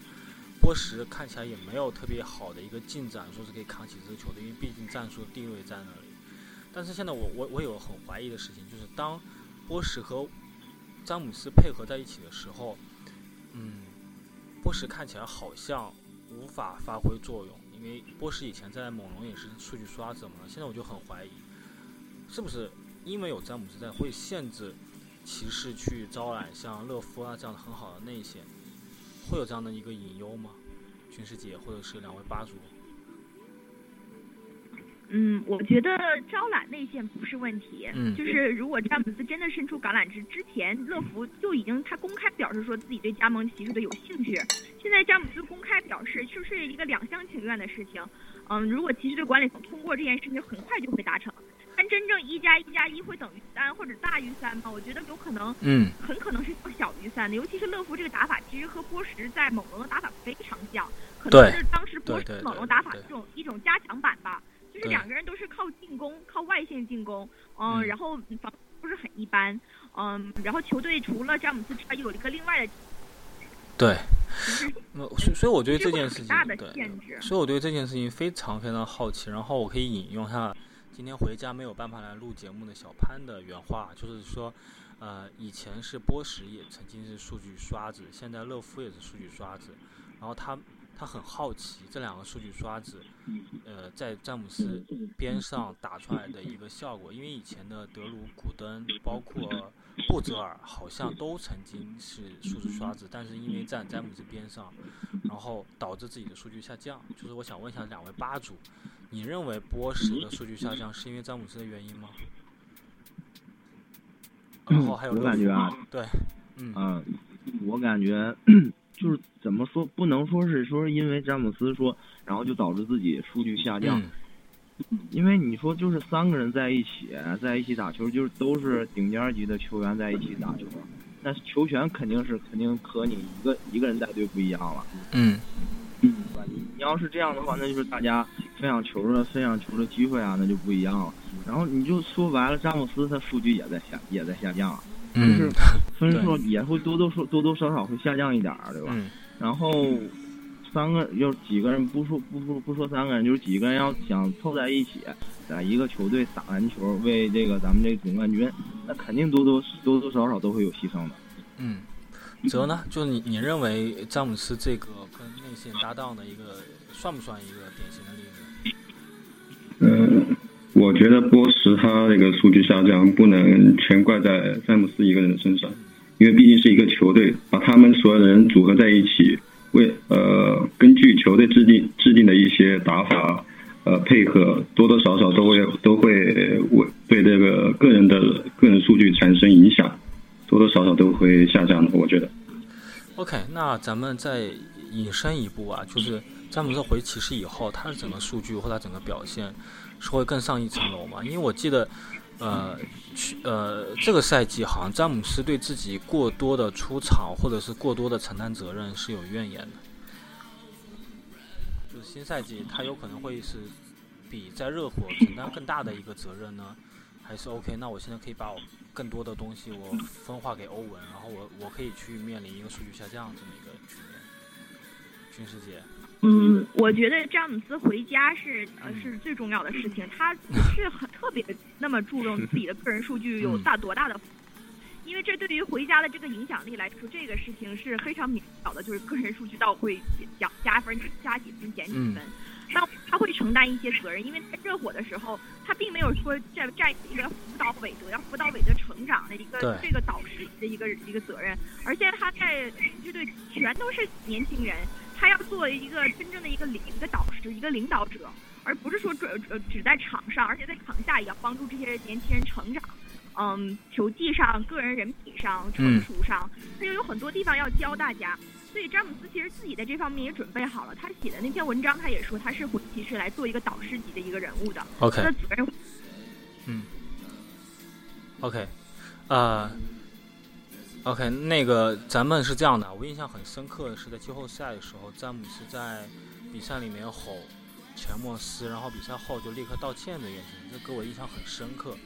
波什看起来也没有特别好的一个进展，说是可以扛起这个球队，因为毕竟战术地位在那里。但是现在我我我有很怀疑的事情，就是当波什和詹姆斯配合在一起的时候，嗯，波什看起来好像无法发挥作用，因为波什以前在猛龙也是数据刷子嘛，现在我就很怀疑，是不是因为有詹姆斯在会限制骑士去招揽像勒夫啊这样的很好的内线？会有这样的一个隐忧吗？军师姐或者是两位吧主？嗯，我觉得招揽内线不是问题。嗯，就是如果詹姆斯真的伸出橄榄枝，之前乐福就已经他公开表示说自己对加盟骑士队有兴趣。现在詹姆斯公开表示，就是一个两厢情愿的事情。嗯，如果骑士队管理层通过这件事情，很快就会达成。但真正一加一加一会等于三或者大于三吗？我觉得有可能，嗯，很可能是小于三的。尤其是乐福这个打法，其实和波什在猛龙的打法非常像，可能是当时波什猛龙打法一种一种加强版吧。就是两个人都是靠进攻，靠外线进攻，嗯，然后防不是很一般，嗯，然后球队除了詹姆斯之外，又有一个另外的。对，所所以我对这件事情，对，所以我对这件事情非常非常好奇。然后我可以引用下今天回家没有办法来录节目的小潘的原话，就是说，呃，以前是波什也曾经是数据刷子，现在乐福也是数据刷子，然后他他很好奇这两个数据刷子，呃，在詹姆斯边上打出来的一个效果，因为以前的德鲁古登包括。布泽尔好像都曾经是数据刷子，但是因为在詹姆斯边上，然后导致自己的数据下降。就是我想问一下两位吧主，你认为波什的数据下降是因为詹姆斯的原因吗？然后还有我感觉啊，对，嗯，我感觉 就是怎么说，不能说是说因为詹姆斯说，然后就导致自己数据下降。因为你说就是三个人在一起，在一起打球，就是都是顶尖级的球员在一起打球，那球权肯定是肯定和你一个一个人带队不一样了。嗯，嗯，你你要是这样的话，那就是大家分享球的分享球的机会啊，那就不一样了。然后你就说白了，詹姆斯他数据也在下也在下降，就是 分数也会多多少多多少少会下降一点，对吧？然后。三个要几个人不说不说不说三个人，就是几个人要想凑在一起，在一个球队打篮球，为这个咱们这个总冠军，那肯定多多多多少少都会有牺牲的。嗯，泽呢？就你你认为詹姆斯这个跟内线搭档的一个，算不算一个典型？嗯，我觉得波什他那个数据下降不能全怪在詹姆斯一个人的身上，因为毕竟是一个球队，把他们所有的人组合在一起。为呃，根据球队制定制定的一些打法，呃，配合多多少少都会都会为对这个个人的个人数据产生影响，多多少少都会下降的，我觉得。OK，那咱们再引申一步啊，就是詹姆斯回骑士以后，他的整个数据或他整个表现是会更上一层楼嘛？因为我记得。呃，去呃，这个赛季好像詹姆斯对自己过多的出场或者是过多的承担责任是有怨言的。就是新赛季他有可能会是比在热火承担更大的一个责任呢，还是 OK？那我现在可以把我更多的东西我分化给欧文，然后我我可以去面临一个数据下降这么一个局面。军师姐。嗯，我觉得詹姆斯回家是呃是最重要的事情，他不是很特别那么注重自己的个人数据有大多大的，因为这对于回家的这个影响力来说，这个事情是非常明了的，就是个人数据到会加加分加几分减几分，那他会承担一些责任，因为在热火的时候，他并没有说在在一个辅导韦德要辅导韦德成长的一个这个导师的一个一个责任，而且他在这队全都是年轻人。他要作为一个真正的一个领一个导师一个领导者，而不是说只呃只在场上，而且在场下也要帮助这些年轻人成长。嗯，球技上、个人人品上、成熟上，他又有很多地方要教大家。所以詹姆斯其实自己在这方面也准备好了。他写的那篇文章，他也说他是回骑士来做一个导师级的一个人物的。OK。他的责任。嗯。OK，呃。OK，那个咱们是这样的，我印象很深刻的是在季后赛的时候，詹姆斯在比赛里面吼钱莫斯，然后比赛后就立刻道歉这件事情，这给我印象很深刻。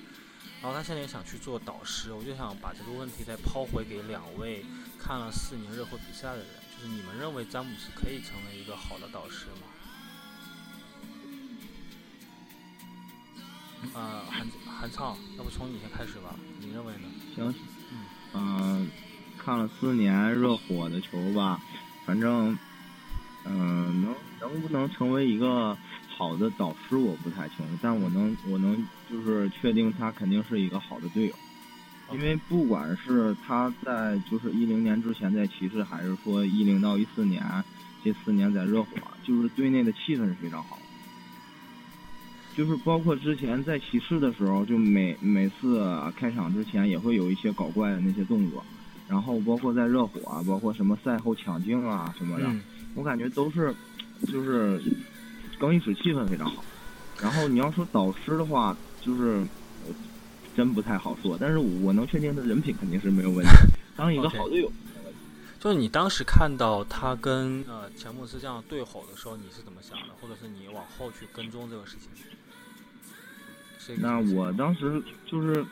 然后他现在也想去做导师，我就想把这个问题再抛回给两位看了四年热火比赛的人，就是你们认为詹姆斯可以成为一个好的导师吗？呃，韩韩畅，要不从你先开始吧，你认为呢？行。嗯，看了四年热火的球吧，反正，嗯，能能不能成为一个好的导师我不太清楚，但我能我能就是确定他肯定是一个好的队友，因为不管是他在就是一零年之前在骑士，还是说一零到一四年这四年在热火，就是队内的气氛是非常好。就是包括之前在骑士的时候，就每每次开场之前也会有一些搞怪的那些动作，然后包括在热火啊，包括什么赛后抢镜啊什么的，我感觉都是就是更衣室气氛非常好。然后你要说导师的话，就是真不太好说。但是我能确定他人品肯定是没有问题，当一个好队友。就是你当时看到他跟呃钱穆斯这样对吼的时候，你是怎么想的？或者是你往后去跟踪这个事情？那我当时就是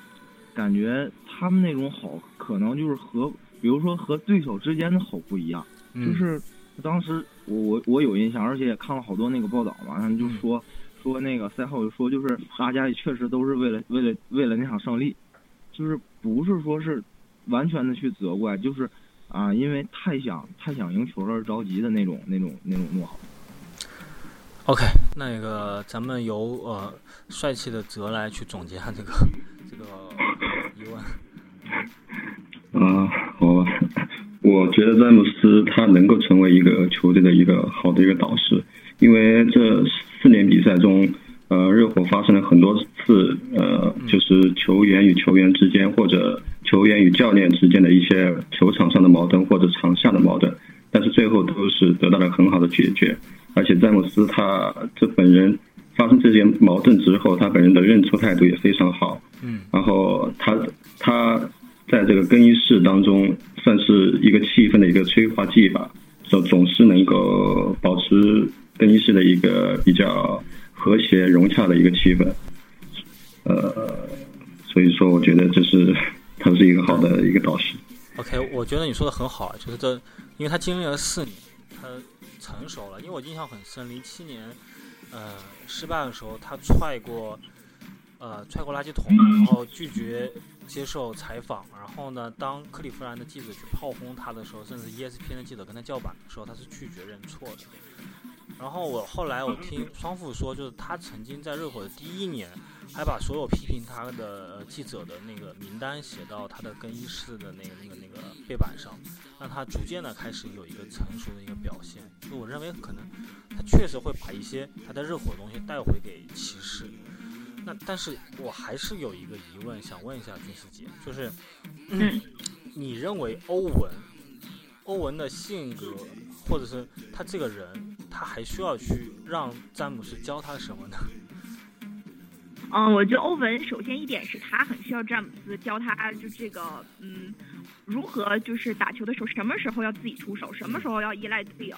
感觉他们那种好，可能就是和比如说和对手之间的好不一样。就是当时我我我有印象，而且也看了好多那个报道嘛，他们就说说那个赛后就说，就是大家也确实都是为了为了为了那场胜利，就是不是说是完全的去责怪，就是。啊，因为太想太想赢球了而着急的那种那种那种怒吼。OK，那个咱们由呃帅气的泽来去总结下这个 这个疑问。啊，好吧，我觉得詹姆斯他能够成为一个球队的一个好的一个导师，因为这四年比赛中，呃，热火发生了很多次呃，就是球员与球员之间或者。球员与教练之间的一些球场上的矛盾或者场下的矛盾，但是最后都是得到了很好的解决。而且詹姆斯他这本人发生这些矛盾之后，他本人的认错态度也非常好。嗯，然后他他在这个更衣室当中算是一个气氛的一个催化剂吧，总总是能够保持更衣室的一个比较和谐融洽的一个气氛。呃，所以说我觉得这是。他是一个好的一个导师。OK，我觉得你说的很好，就是这，因为他经历了四年，他成熟了。因为我印象很深，零七年，呃，失败的时候，他踹过，呃，踹过垃圾桶，然后拒绝接受采访。然后呢，当克利夫兰的记者去炮轰他的时候，甚至 ESPN 的记者跟他叫板的时候，他是拒绝认错的。然后我后来我听双父说，就是他曾经在热火的第一年。还把所有批评他的记者的那个名单写到他的更衣室的那个那个那个背板上，让他逐渐的开始有一个成熟的一个表现。就我认为可能他确实会把一些他在热火的东西带回给骑士。那但是我还是有一个疑问想问一下军师姐，就是你认为欧文欧文的性格或者是他这个人，他还需要去让詹姆斯教他什么呢？嗯，我觉得欧文首先一点是他很需要詹姆斯教他，就这个，嗯，如何就是打球的时候，什么时候要自己出手，什么时候要依赖队友，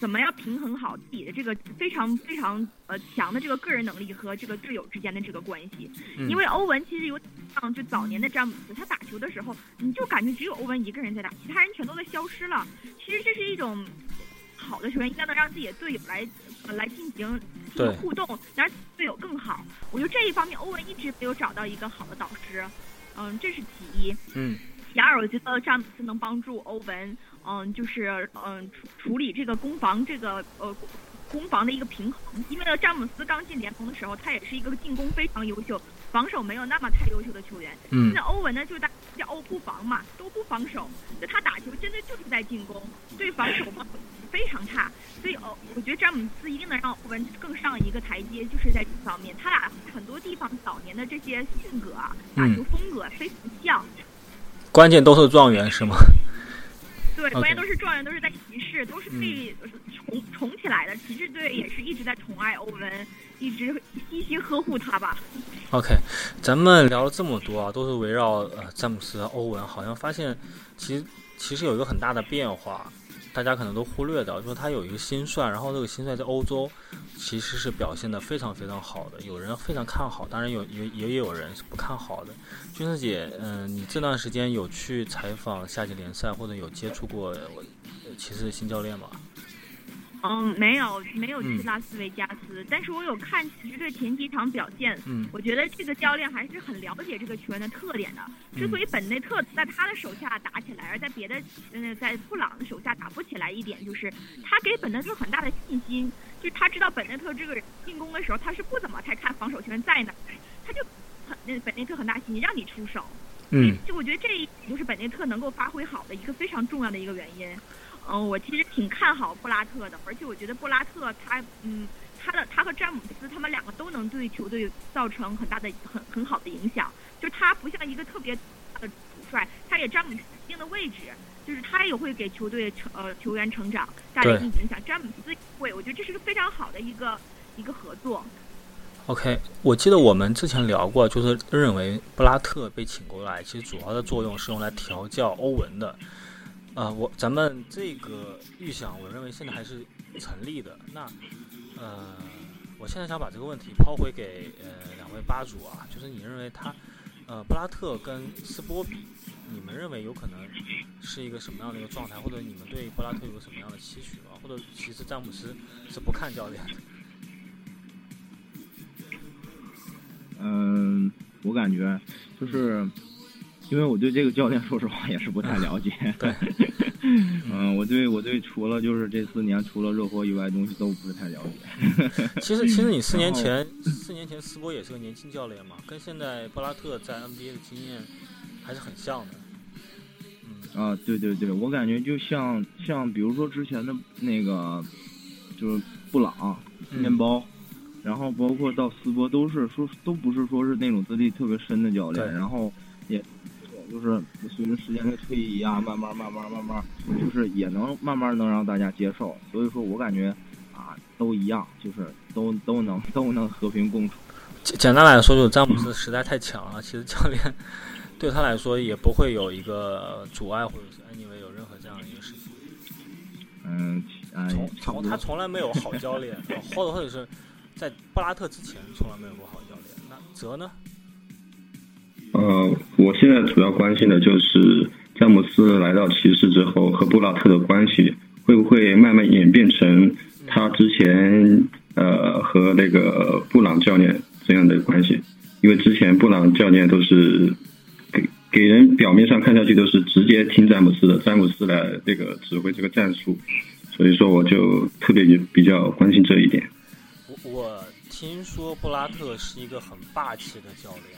怎么样平衡好自己的这个非常非常呃强的这个个人能力和这个队友之间的这个关系。因为欧文其实有像就早年的詹姆斯，他打球的时候，你就感觉只有欧文一个人在打，其他人全都在消失了。其实这是一种好的球员应该能让自己的队友来呃来进行。互动，让队友更好。我觉得这一方面，欧文一直没有找到一个好的导师。嗯，这是其一。嗯。其二，我觉得詹姆斯能帮助欧文，嗯，就是嗯处处理这个攻防这个呃攻防的一个平衡。因为呢詹姆斯刚进联盟的时候，他也是一个进攻非常优秀，防守没有那么太优秀的球员。嗯。现在欧文呢，就是大叫欧不防嘛，都不防守，就他打球真的就是在进攻，对防守嘛。非常差，所以哦，我觉得詹姆斯一定能让欧文更上一个台阶，就是在这方面，他俩很多地方早年的这些性格啊，打球风格非常像。关键都是状元是吗？对，关键都是状元，都是在骑士，都是被宠宠起来的。骑士队也是一直在宠爱欧文，一直悉心呵护他吧。OK，咱们聊了这么多啊，都是围绕呃詹姆斯、欧文，好像发现其实其实有一个很大的变化。大家可能都忽略掉，说他有一个新帅，然后这个新帅在欧洲其实是表现的非常非常好的，有人非常看好，当然有也也有人是不看好的。君子姐，嗯，你这段时间有去采访夏季联赛，或者有接触过骑士新教练吗？嗯，没有，没有去拉斯维加斯，但是我有看骑士队前几场表现。嗯，我觉得这个教练还是很了解这个球员的特点的。之所以本内特在他的手下打起来，而在别的，嗯，在布朗的手下打不起来，一点就是他给本内特很大的信心，就是他知道本内特这个人进攻的时候，他是不怎么太看防守球员在哪，他就很那本内特很大信心让你出手。嗯，就我觉得这一点就是本内特能够发挥好的一个非常重要的一个原因。嗯，我其实挺看好布拉特的，而且我觉得布拉特他，嗯，他的他和詹姆斯他们两个都能对球队造成很大的很很好的影响。就是他不像一个特别的主帅，他给詹姆斯一定的位置，就是他也会给球队成呃球员成长带来一定影响。詹姆斯会，我觉得这是个非常好的一个一个合作。OK，我记得我们之前聊过，就是认为布拉特被请过来，其实主要的作用是用来调教欧文的。呃，我咱们这个预想，我认为现在还是成立的。那呃，我现在想把这个问题抛回给呃两位吧主啊，就是你认为他呃布拉特跟斯波比，你们认为有可能是一个什么样的一个状态，或者你们对布拉特有什么样的期许吗？或者其实詹姆斯是不看教练的？嗯，我感觉就是，因为我对这个教练说实话也是不太了解。对。嗯，我对我对除了就是这四年除了热火以外东西都不是太了解。其实其实你四年前四年前斯波也是个年轻教练嘛，跟现在布拉特在 NBA 的经验还是很像的。嗯啊，对对对，我感觉就像像比如说之前的那个就是布朗面包。然后包括到斯波都是说都不是说是那种资历特别深的教练，然后也就是随着时间的推移啊，慢慢慢慢慢慢，就是也能慢慢能让大家接受。所以说我感觉啊都一样，就是都都能都能和平共处。简简单来说，就是詹姆斯实在太强了，其实教练对他来说也不会有一个阻碍，或者是 anyway 有任何这样的一个事情。嗯，从从他从来没有好教练，或者或者是。在布拉特之前从来没有过好教练。那泽呢？呃，我现在主要关心的就是詹姆斯来到骑士之后和布拉特的关系会不会慢慢演变成他之前呃和那个布朗教练这样的关系？因为之前布朗教练都是给给人表面上看上去都是直接听詹姆斯的，詹姆斯来这个指挥这个战术，所以说我就特别比较关心这一点。我我听说布拉特是一个很霸气的教练，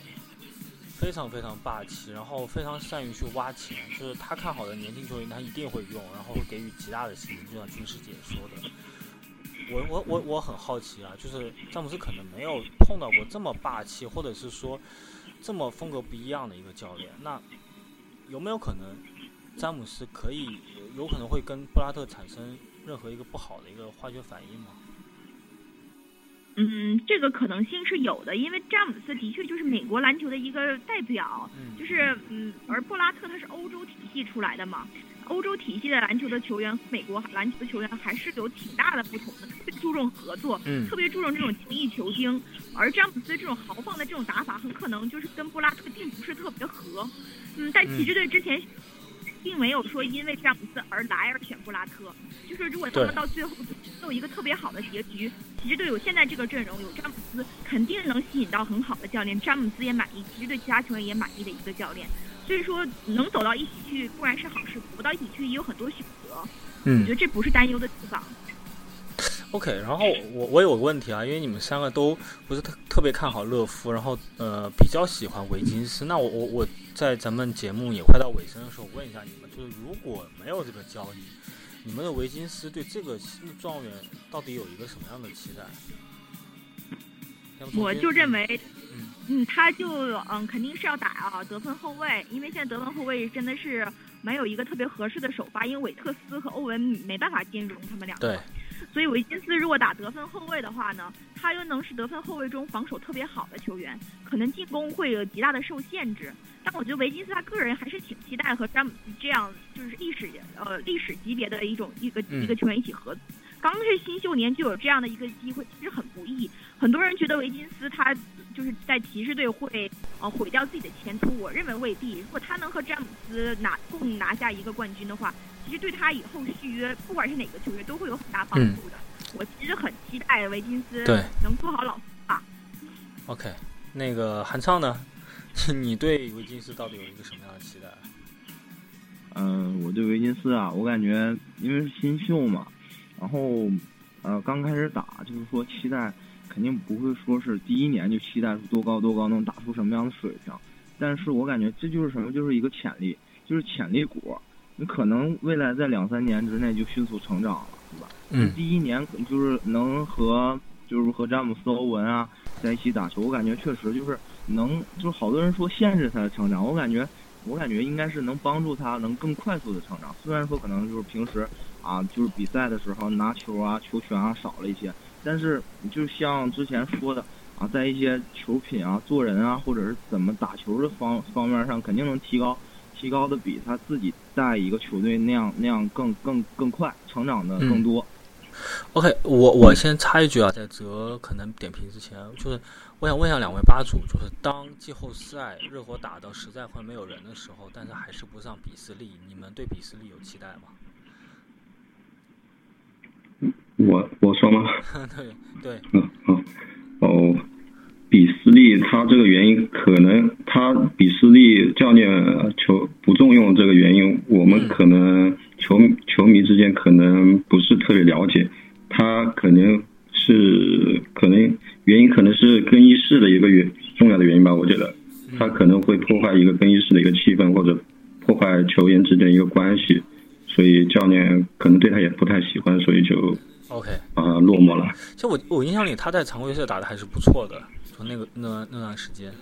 非常非常霸气，然后非常善于去挖钱，就是他看好的年轻球员，他一定会用，然后会给予极大的信心，就像军师姐说的。我我我我很好奇啊，就是詹姆斯可能没有碰到过这么霸气，或者是说这么风格不一样的一个教练，那有没有可能詹姆斯可以有可能会跟布拉特产生任何一个不好的一个化学反应吗？嗯，这个可能性是有的，因为詹姆斯的确就是美国篮球的一个代表，就是嗯，而布拉特他是欧洲体系出来的嘛，欧洲体系的篮球的球员，美国篮球的球员还是有挺大的不同的，特别注重合作，特别注重这种精益求精，而詹姆斯这种豪放的这种打法，很可能就是跟布拉特并不是特别合，嗯，在骑士队之前。并没有说因为詹姆斯而来而选布拉特，就是如果他们到最后有一个特别好的结局，其实队有现在这个阵容，有詹姆斯，肯定能吸引到很好的教练，詹姆斯也满意，其实对其他球员也满意的一个教练。所以说能走到一起去固然是好事，走不到一起去也有很多选择。嗯，我觉得这不是担忧的地方。OK，然后我我有个问题啊，因为你们三个都不是特特别看好乐夫，然后呃比较喜欢维金斯，那我我我在咱们节目也快到尾声的时候，问一下你们，就是如果没有这个交易，你们的维金斯对这个新的状元到底有一个什么样的期待？我就认为，嗯，他就嗯肯定是要打啊得分后卫，因为现在得分后卫真的是没有一个特别合适的首发，因为韦特斯和欧文没办法兼容他们两个。对。所以维金斯如果打得分后卫的话呢，他又能是得分后卫中防守特别好的球员，可能进攻会有极大的受限制。但我觉得维金斯他个人还是挺期待和詹姆斯这样就是历史呃历史级别的一种一个一个球员一起合作。刚是新秀年就有这样的一个机会，其实很不易。很多人觉得维金斯他就是在骑士队会呃毁掉自己的前途，我认为未必。如果他能和詹姆斯拿共拿下一个冠军的话。其实对他以后续约，不管是哪个球员，都会有很大帮助的。我其实很期待维金斯能做好老啊。OK，那个韩畅呢？你对维金斯到底有一个什么样的期待？嗯，我对维金斯啊，我感觉因为是新秀嘛，然后呃刚开始打，就是说期待肯定不会说是第一年就期待出多高多高，能打出什么样的水平。但是我感觉这就是什么，就是一个潜力，就是潜力股。你可能未来在两三年之内就迅速成长了，对吧？嗯。第一年就是能和就是和詹姆斯、欧文啊在一起打球，我感觉确实就是能，就是好多人说限制他的成长，我感觉我感觉应该是能帮助他能更快速的成长。虽然说可能就是平时啊，就是比赛的时候拿球啊、球权啊少了一些，但是就像之前说的，啊，在一些球品啊、做人啊，或者是怎么打球的方方面上，肯定能提高，提高的比他自己带一个球队那样那样更更更快，成长的更多。OK，我我先插一句啊，在泽可能点评之前，就是我想问一下两位吧主，就是当季后赛热火打到实在快没有人的时候，但是还是不上比斯利，你们对比斯利有期待吗？我我说吗？对 对，嗯好哦，比斯利他这个原因可能他比斯利教练球不重用这个原因，我们可能球球迷之间可能不是特别了解，他可能是可能原因可能是更衣室的一个原重要的原因吧，我觉得他可能会破坏一个更衣室的一个气氛，或者破坏球员之间一个关系，所以教练可能对他也不太喜欢，所以就 OK，把他落寞了。其实我我印象里他在常规赛打的还是不错的，就那个那那段时间。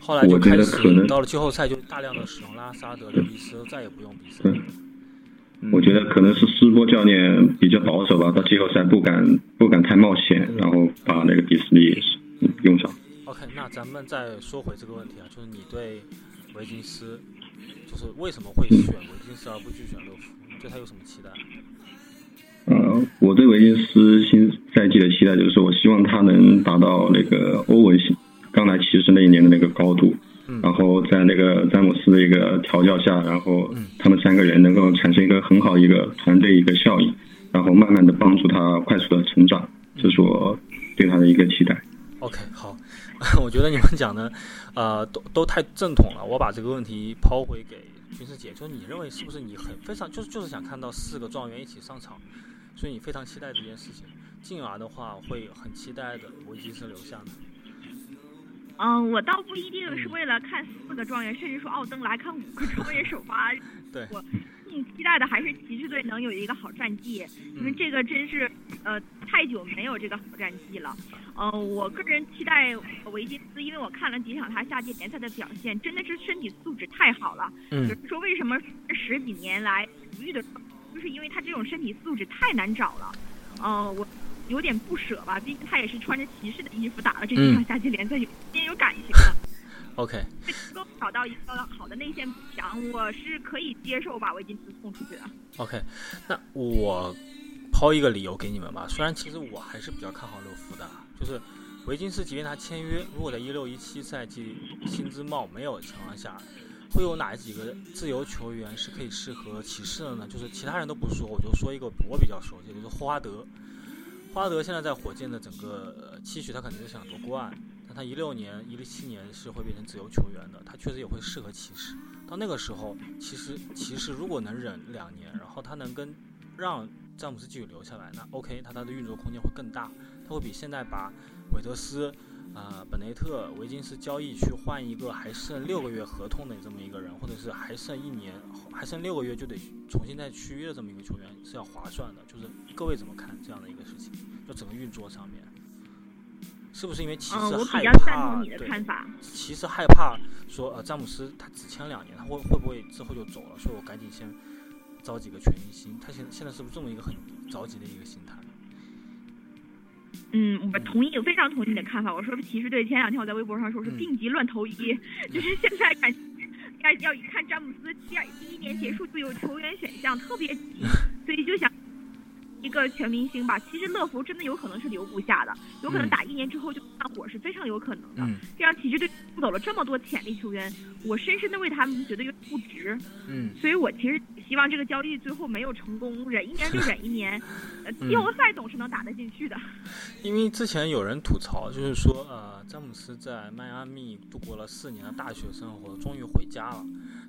后来就开始到了季后赛，就大量的使用拉萨德、刘易斯，再也不用比斯利。我觉得可能是斯波教练比较保守吧，到季后赛不敢不敢太冒险，然后把那个比斯利嗯用上。OK，那咱们再说回这个问题啊，就是你对维金斯，就是为什么会选维金斯而不去选乐福？你对他有什么期待？呃，我对维金斯新赛季的期待就是，我希望他能达到那个欧文新刚来骑士那一年的那个高度，嗯然后在那个詹姆斯的一个调教下，然后嗯他们三个人能够产生一个很好一个团队一个效应，然后慢慢的帮助他快速的成长，这是我对他的一个期待。OK，好，我觉得你们讲的，呃，都都太正统了。我把这个问题抛回给军师姐，就是你认为是不是你很非常就是就是想看到四个状元一起上场，所以你非常期待这件事情，进而的话会很期待的维金斯留下呢？嗯，我倒不一定是为了看四个状元，甚至说奥登来看五个状元首发。对我更期待的还是骑士队能有一个好战绩，因为嗯这个真是呃太久没有这个好战绩了。呃，我个人期待维金斯，因为我看了几场他夏季联赛的表现，真的是身体素质太好了。嗯就是说为什么这十几年来不遇的，就是因为他这种身体素质太难找了。呃，我有点不舍吧，毕竟他也是穿着骑士的衣服打了这几场嗯夏季联赛，有点有感情的。OK，能够找到一个好的内线补强，我是可以接受把维金斯送出去的。OK，那我抛一个理由给你们吧。虽然其实我还是比较看好乐福的，就是维金斯，即便他签约，如果在一六一七赛季薪资帽没有的情况下，会有哪几个自由球员是可以适合骑士的呢？就是其他人都不说，我就说一个我比较熟悉的，就是霍华德。霍华德现在在火箭的整个期许，他肯定是想夺冠，但他一六年、一七年是会变成自由球员的，他确实也会适合骑士。到那个时候，其实骑士如果能忍两年，然后他能跟让詹姆斯继续留下来，那 OK，他他的运作空间会更大，他会比现在把韦德斯、呃本内特、维金斯交易去换一个还剩六个月合同的这么一个人，或者是还剩一年、还剩六个月就得重新再续约的这么一个球员是要划算的。就是各位怎么看这样的一个事情？就整个运作上面，是不是因为骑嗯，士我比较害怕？对看法。其实害怕说呃詹姆斯他只签两年，他会会不会之后就走了？所以我赶紧先招几个全明星。他现现在是不是这么一个很着急的一个心态？嗯，我同意，我非常同意你的看法。我说骑士队前两天我在微博上说是嗯病急乱投医，就是现在感觉要要一看詹姆斯第二第一年结束就有球员选项特别急，所以就想一个全明星吧。其实乐福真的有可能是留不下的，有可能嗯打一年之后就散伙是非常有可能的。嗯这样骑士队送走了这么多潜力球员，我深深的为他们觉得有点不值。嗯所以我其实希望这个交易最后没有成功，忍一年就忍一年，呃，嗯季后赛总是能打得进去的。因为之前有人吐槽，就是说呃詹姆斯在迈阿密度过了四年的大学生活，终于回家了。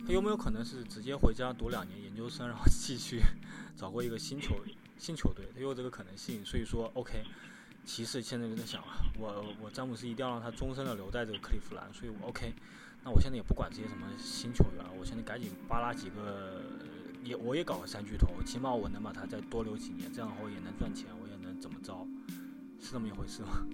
他有没有可能是直接回家读两年研究生，然后继续 找过一个新球新球队？他有这个可能性。所以说，OK，骑士现在就在想啊，我我詹姆斯一定要让他终身的留在这个克利夫兰，所以我 OK。那我现在也不管这些什么新球员了，我现在赶紧扒拉几个，也我也搞个三巨头，起码我能把他再多留几年，这样的话我也能赚钱，我也能怎么着，是这么一回事吗？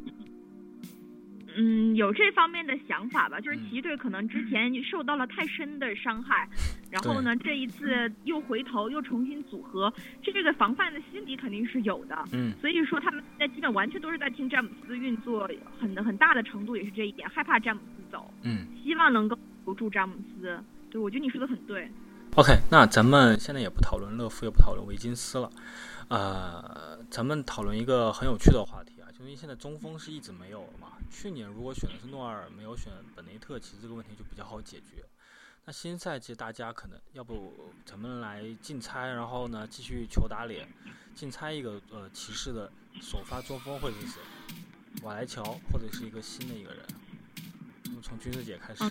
嗯，有这方面的想法吧，就是骑士队可能之前受到了太深的伤害，然后呢，这一次又回头又重新组合，这这个防范的心理肯定是有的。嗯，所以说他们现在基本完全都是在听詹姆斯运作，很很大的程度也是这一点，害怕詹姆斯走。嗯，希望能够留住詹姆斯。对，我觉得你说的很对。OK，那咱们现在也不讨论乐福，也不讨论维金斯了，呃，咱们讨论一个很有趣的话题因为现在中锋是一直没有了嘛。去年如果选的是诺尔，没有选本内特，其实这个问题就比较好解决。那新赛季大家可能要不咱们来竞猜，然后呢继续求打脸，竞猜一个呃骑士的首发中锋会是谁？瓦莱乔或者是一个新的一个人？那么从君子姐开始。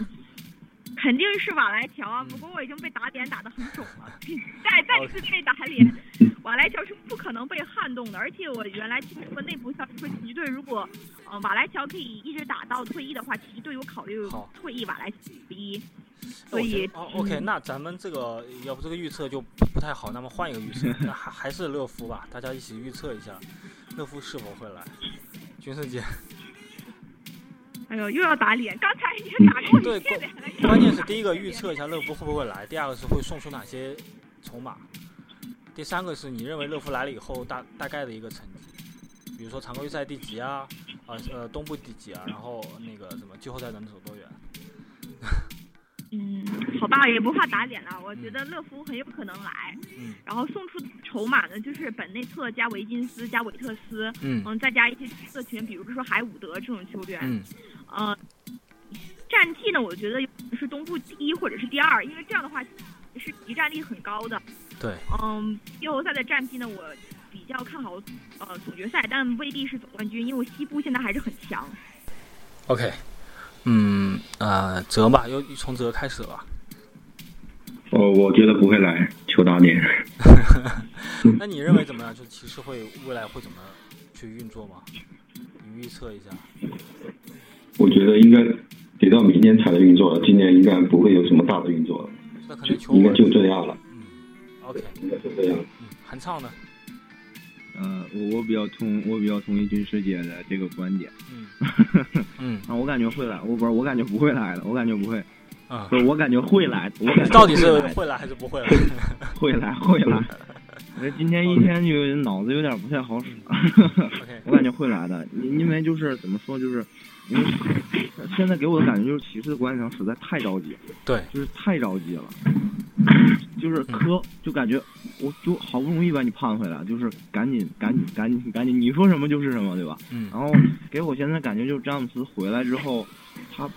肯定是瓦莱乔啊，不过我已经被打脸打得很肿了，再再次被打脸，瓦莱乔是不可能被撼动的。而且我原来听说内部消息说，骑队如果呃瓦莱乔可以一直打到退役的话，骑士队有考虑退役瓦莱乔一。所以哦，OK，那咱们这个要不这个预测就不太好，那么换一个预测，那还还是乐福吧，大家一起预测一下，乐福是否会来？军师姐。哎呦，又要打脸！刚才已经打过对，关键是第一个预测一下乐福会不会来，第二个是会送出哪些筹码，第三个是你认为乐福来了以后大大概的一个成绩，比如说常规赛第几啊，呃呃东部第几啊，然后那个什么季后赛能走多远？嗯，好吧，也不怕打脸了。我觉得乐福很有可能来，嗯，然后送出筹码呢，就是本内特加维金斯加韦特斯，嗯，嗯，再加一些社群，比如说海伍德这种球员，嗯，呃，战绩呢，我觉得是东部第一或者是第二，因为这样的话是集战力很高的，对，嗯，季后赛的战绩呢，我比较看好呃总决赛，但未必是总冠军，因为西部现在还是很强。OK。嗯啊，泽吧，又从泽开始吧。哦，我觉得不会来求打脸。那你认为怎么样？就骑士会未来会怎么去运作吗？你预测一下。我觉得应该得到明年才能运作了，今年应该不会有什么大的运作了。那可能球应该就这样了。嗯，OK，应该就这样。嗯，韩畅呢？嗯，我我比较同我比较同意军师姐的这个观点。嗯 嗯，啊，我感觉会来，我不是，我感觉不会来的，我感觉不会。啊，不是，我感觉会来，我感觉到底是会来还是不会来？会来，会来。我今天一天就脑子有点不太好使。我感觉会来的，因为就是怎么说，就是因为现在给我的感觉就是骑士的管理层实在太着急，对，就是太着急了，就是磕，就感觉我就好不容易把你盼回来，就是赶紧赶紧赶紧赶紧，你说什么就是什么，对吧？嗯。然后给我现在感觉就是詹姆斯回来之后，他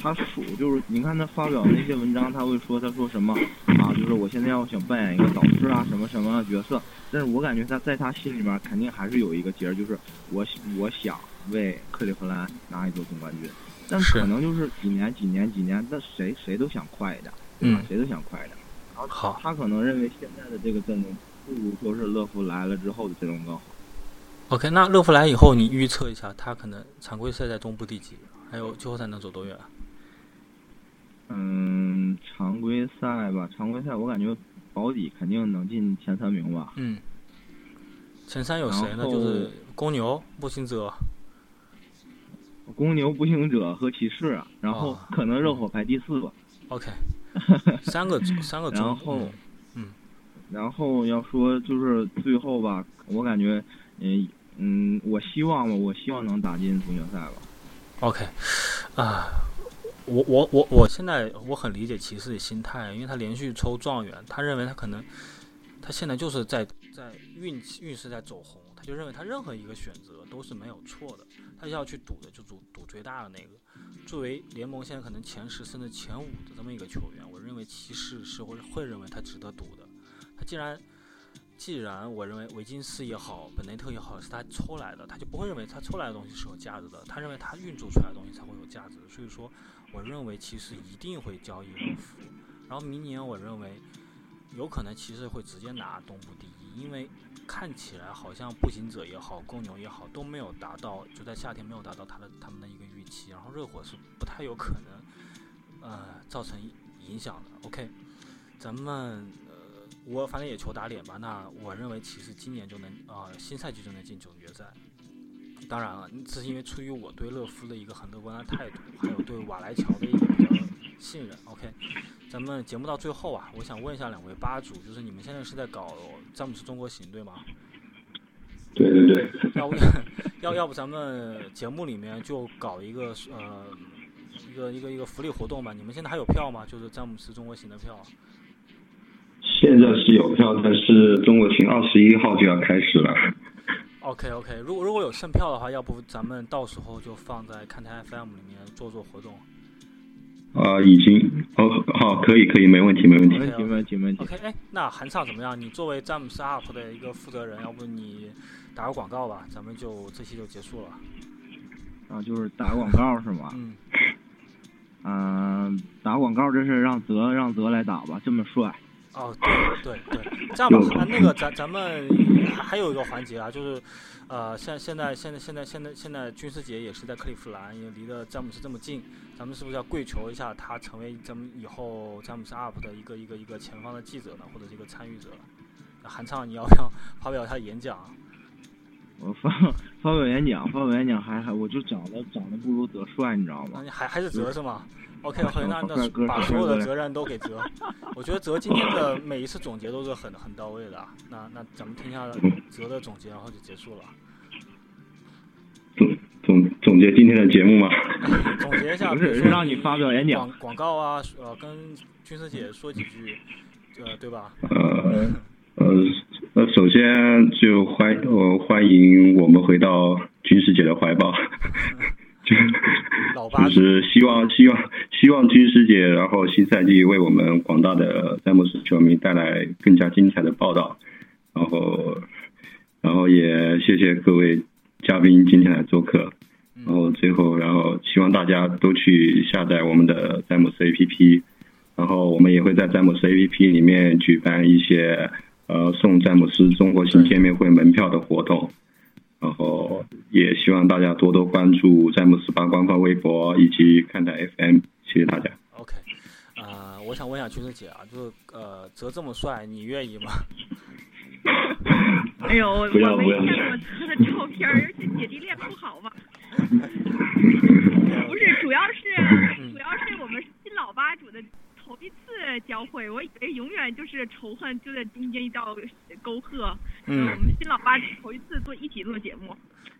他属就是你看他发表那些文章，他会说他说什么啊，就是我现在要想扮演一个导师啊什么什么角色，但是我感觉他在他心里面肯定还是有一个结儿，就是我我想为克利夫兰拿一座总冠军，但可能就是几年几年几年，那谁谁都想快一点，嗯，谁都想快一点。然后，他可能认为现在的这个阵容不如说是乐福来了之后的阵容更好。OK，那乐福来以后，你预测一下，他可能常规赛在东部第几？还有季后赛能走多远？嗯，常规赛吧，常规赛我感觉保底肯定能进前三名吧。嗯，前三有谁呢？就是公牛、步行者。公牛、步行者和骑士，然后可能热火排第四吧。OK，三个三个。然后，嗯，然后要说就是最后吧，我感觉，嗯嗯，我希望吧，我希望能打进总决赛吧。OK，啊，我我我我现在我很理解骑士的心态，因为他连续抽状元，他认为他可能他现在就是在在运气运势在走红，他就认为他任何一个选择都是没有错的，他要去赌的就赌赌最大的那个。作为联盟现在可能前十甚至前五的这么一个球员，我认为骑士是会会认为他值得赌的。他既然既然我认为维金斯也好，本内特也好是他抽来的，他就不会认为他抽来的东西是有价值的，他认为他运作出来的东西才会有价值。所以说，我认为骑士一定会交易乐福。然后明年我认为有可能骑士会直接拿东部第一，因为看起来好像步行者也好，公牛也好都没有达到，就在夏天没有达到他的他们的一个预期。然后热火是不太有可能呃造成影响的。OK，咱们。我反正也求打脸吧，那我认为其实今年就能啊、呃，新赛季就能进总决赛。当然了，这是因为出于我对勒夫的一个很乐观的态度，还有对瓦莱乔的一个比较信任。OK，咱们节目到最后啊，我想问一下两位吧主，就是你们现在是在搞詹姆斯中国行对吗？对对对。要不 要要不咱们节目里面就搞一个呃一个一个一个福利活动吧？你们现在还有票吗？就是詹姆斯中国行的票。现在是有票，但是中国行二十一号就要开始了。OK OK，如果如果有剩票的话，要不咱们到时候就放在看台 FM 里面做做活动。啊，已经哦，好，可以可以，没问题没问题。没问题没问题没问题。OK，哎，那韩畅怎么样？你作为詹姆斯 UP 的一个负责人，要不你打个广告吧？咱们就这期就结束了。啊，就是打广告是吗？嗯。嗯，打广告这是让泽让泽来打吧，这么帅。哦，对对对，这样吧，那个咱咱们还有一个环节啊，就是，呃，现现在现在现在现在现在军师节也是在克利夫兰，也离得詹姆斯这么近，咱们是不是要跪求一下他成为咱们以后詹姆斯 UP 的一个一个一个前方的记者呢，或者是一个参与者？韩畅，你要不要发表一下演讲？我发发表演讲，发表演讲还还我就长得长得不如德帅，你知道吗？还还是泽是吗？OK OK，那那把所有的责任都给泽。我觉得泽今天的每一次总结都是很很到位的。那那咱们听一下泽的总结，然后就结束了。总总总结今天的节目吗？总结一下，不是让你发表演讲。广广告啊，呃，跟军师姐说几句，呃，对吧？呃呃呃，首先就欢呃欢迎我们回到军师姐的怀抱。就是希望希望希望军师姐，然后新赛季为我们广大的詹姆斯球迷带来更加精彩的报道，然后然后也谢谢各位嘉宾今天来做客，然后最后然后希望大家都去下载我们的詹姆斯 APP，然后我们也会在詹姆斯 APP 里面举办一些呃送詹姆斯中国行见面会门票的活动。然后也希望大家多多关注詹姆斯吧官方微博以及看台 FM，谢谢大家。OK，啊，我想问一下军师姐啊，就是呃，泽这么帅，你愿意吗？哎呦，我没见过泽的照片，而且姐弟恋不好吗？不是，主要是主要是我们新老吧主的。头一次交汇，我以为永远就是仇恨就在中间一道沟壑。嗯，我们新老吧主头一次做一起做节目，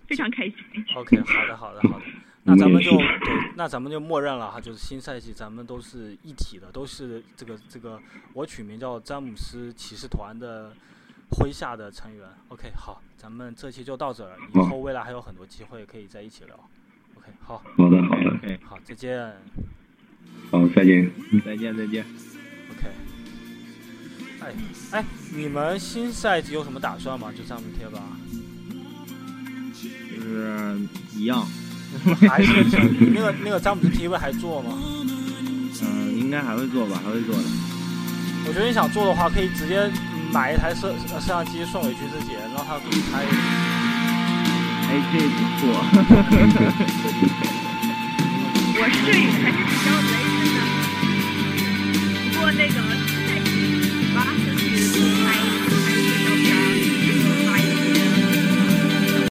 非常开心。OK，好的，好的，好的。那咱们就对，那咱们就默认了哈，就是新赛季咱们都是一体的，都是这个这个我取名叫詹姆斯骑士团的麾下的成员。OK，好，咱们这期就到这儿，以后未来还有很多机会可以在一起聊。OK，好。好的，好的。OK，好，再见。好，再见，再见，再见。OK。哎哎，你们新赛季有什么打算吗？就上面贴吧。就是一样。还是那个那个詹姆斯 TV 还做吗？嗯，应该还会做吧，还会做的。我觉得你想做的话，可以直接买一台摄摄像机送给君子姐，让她给你拍。哎，这不错。我是还是比较雷的，不过那个。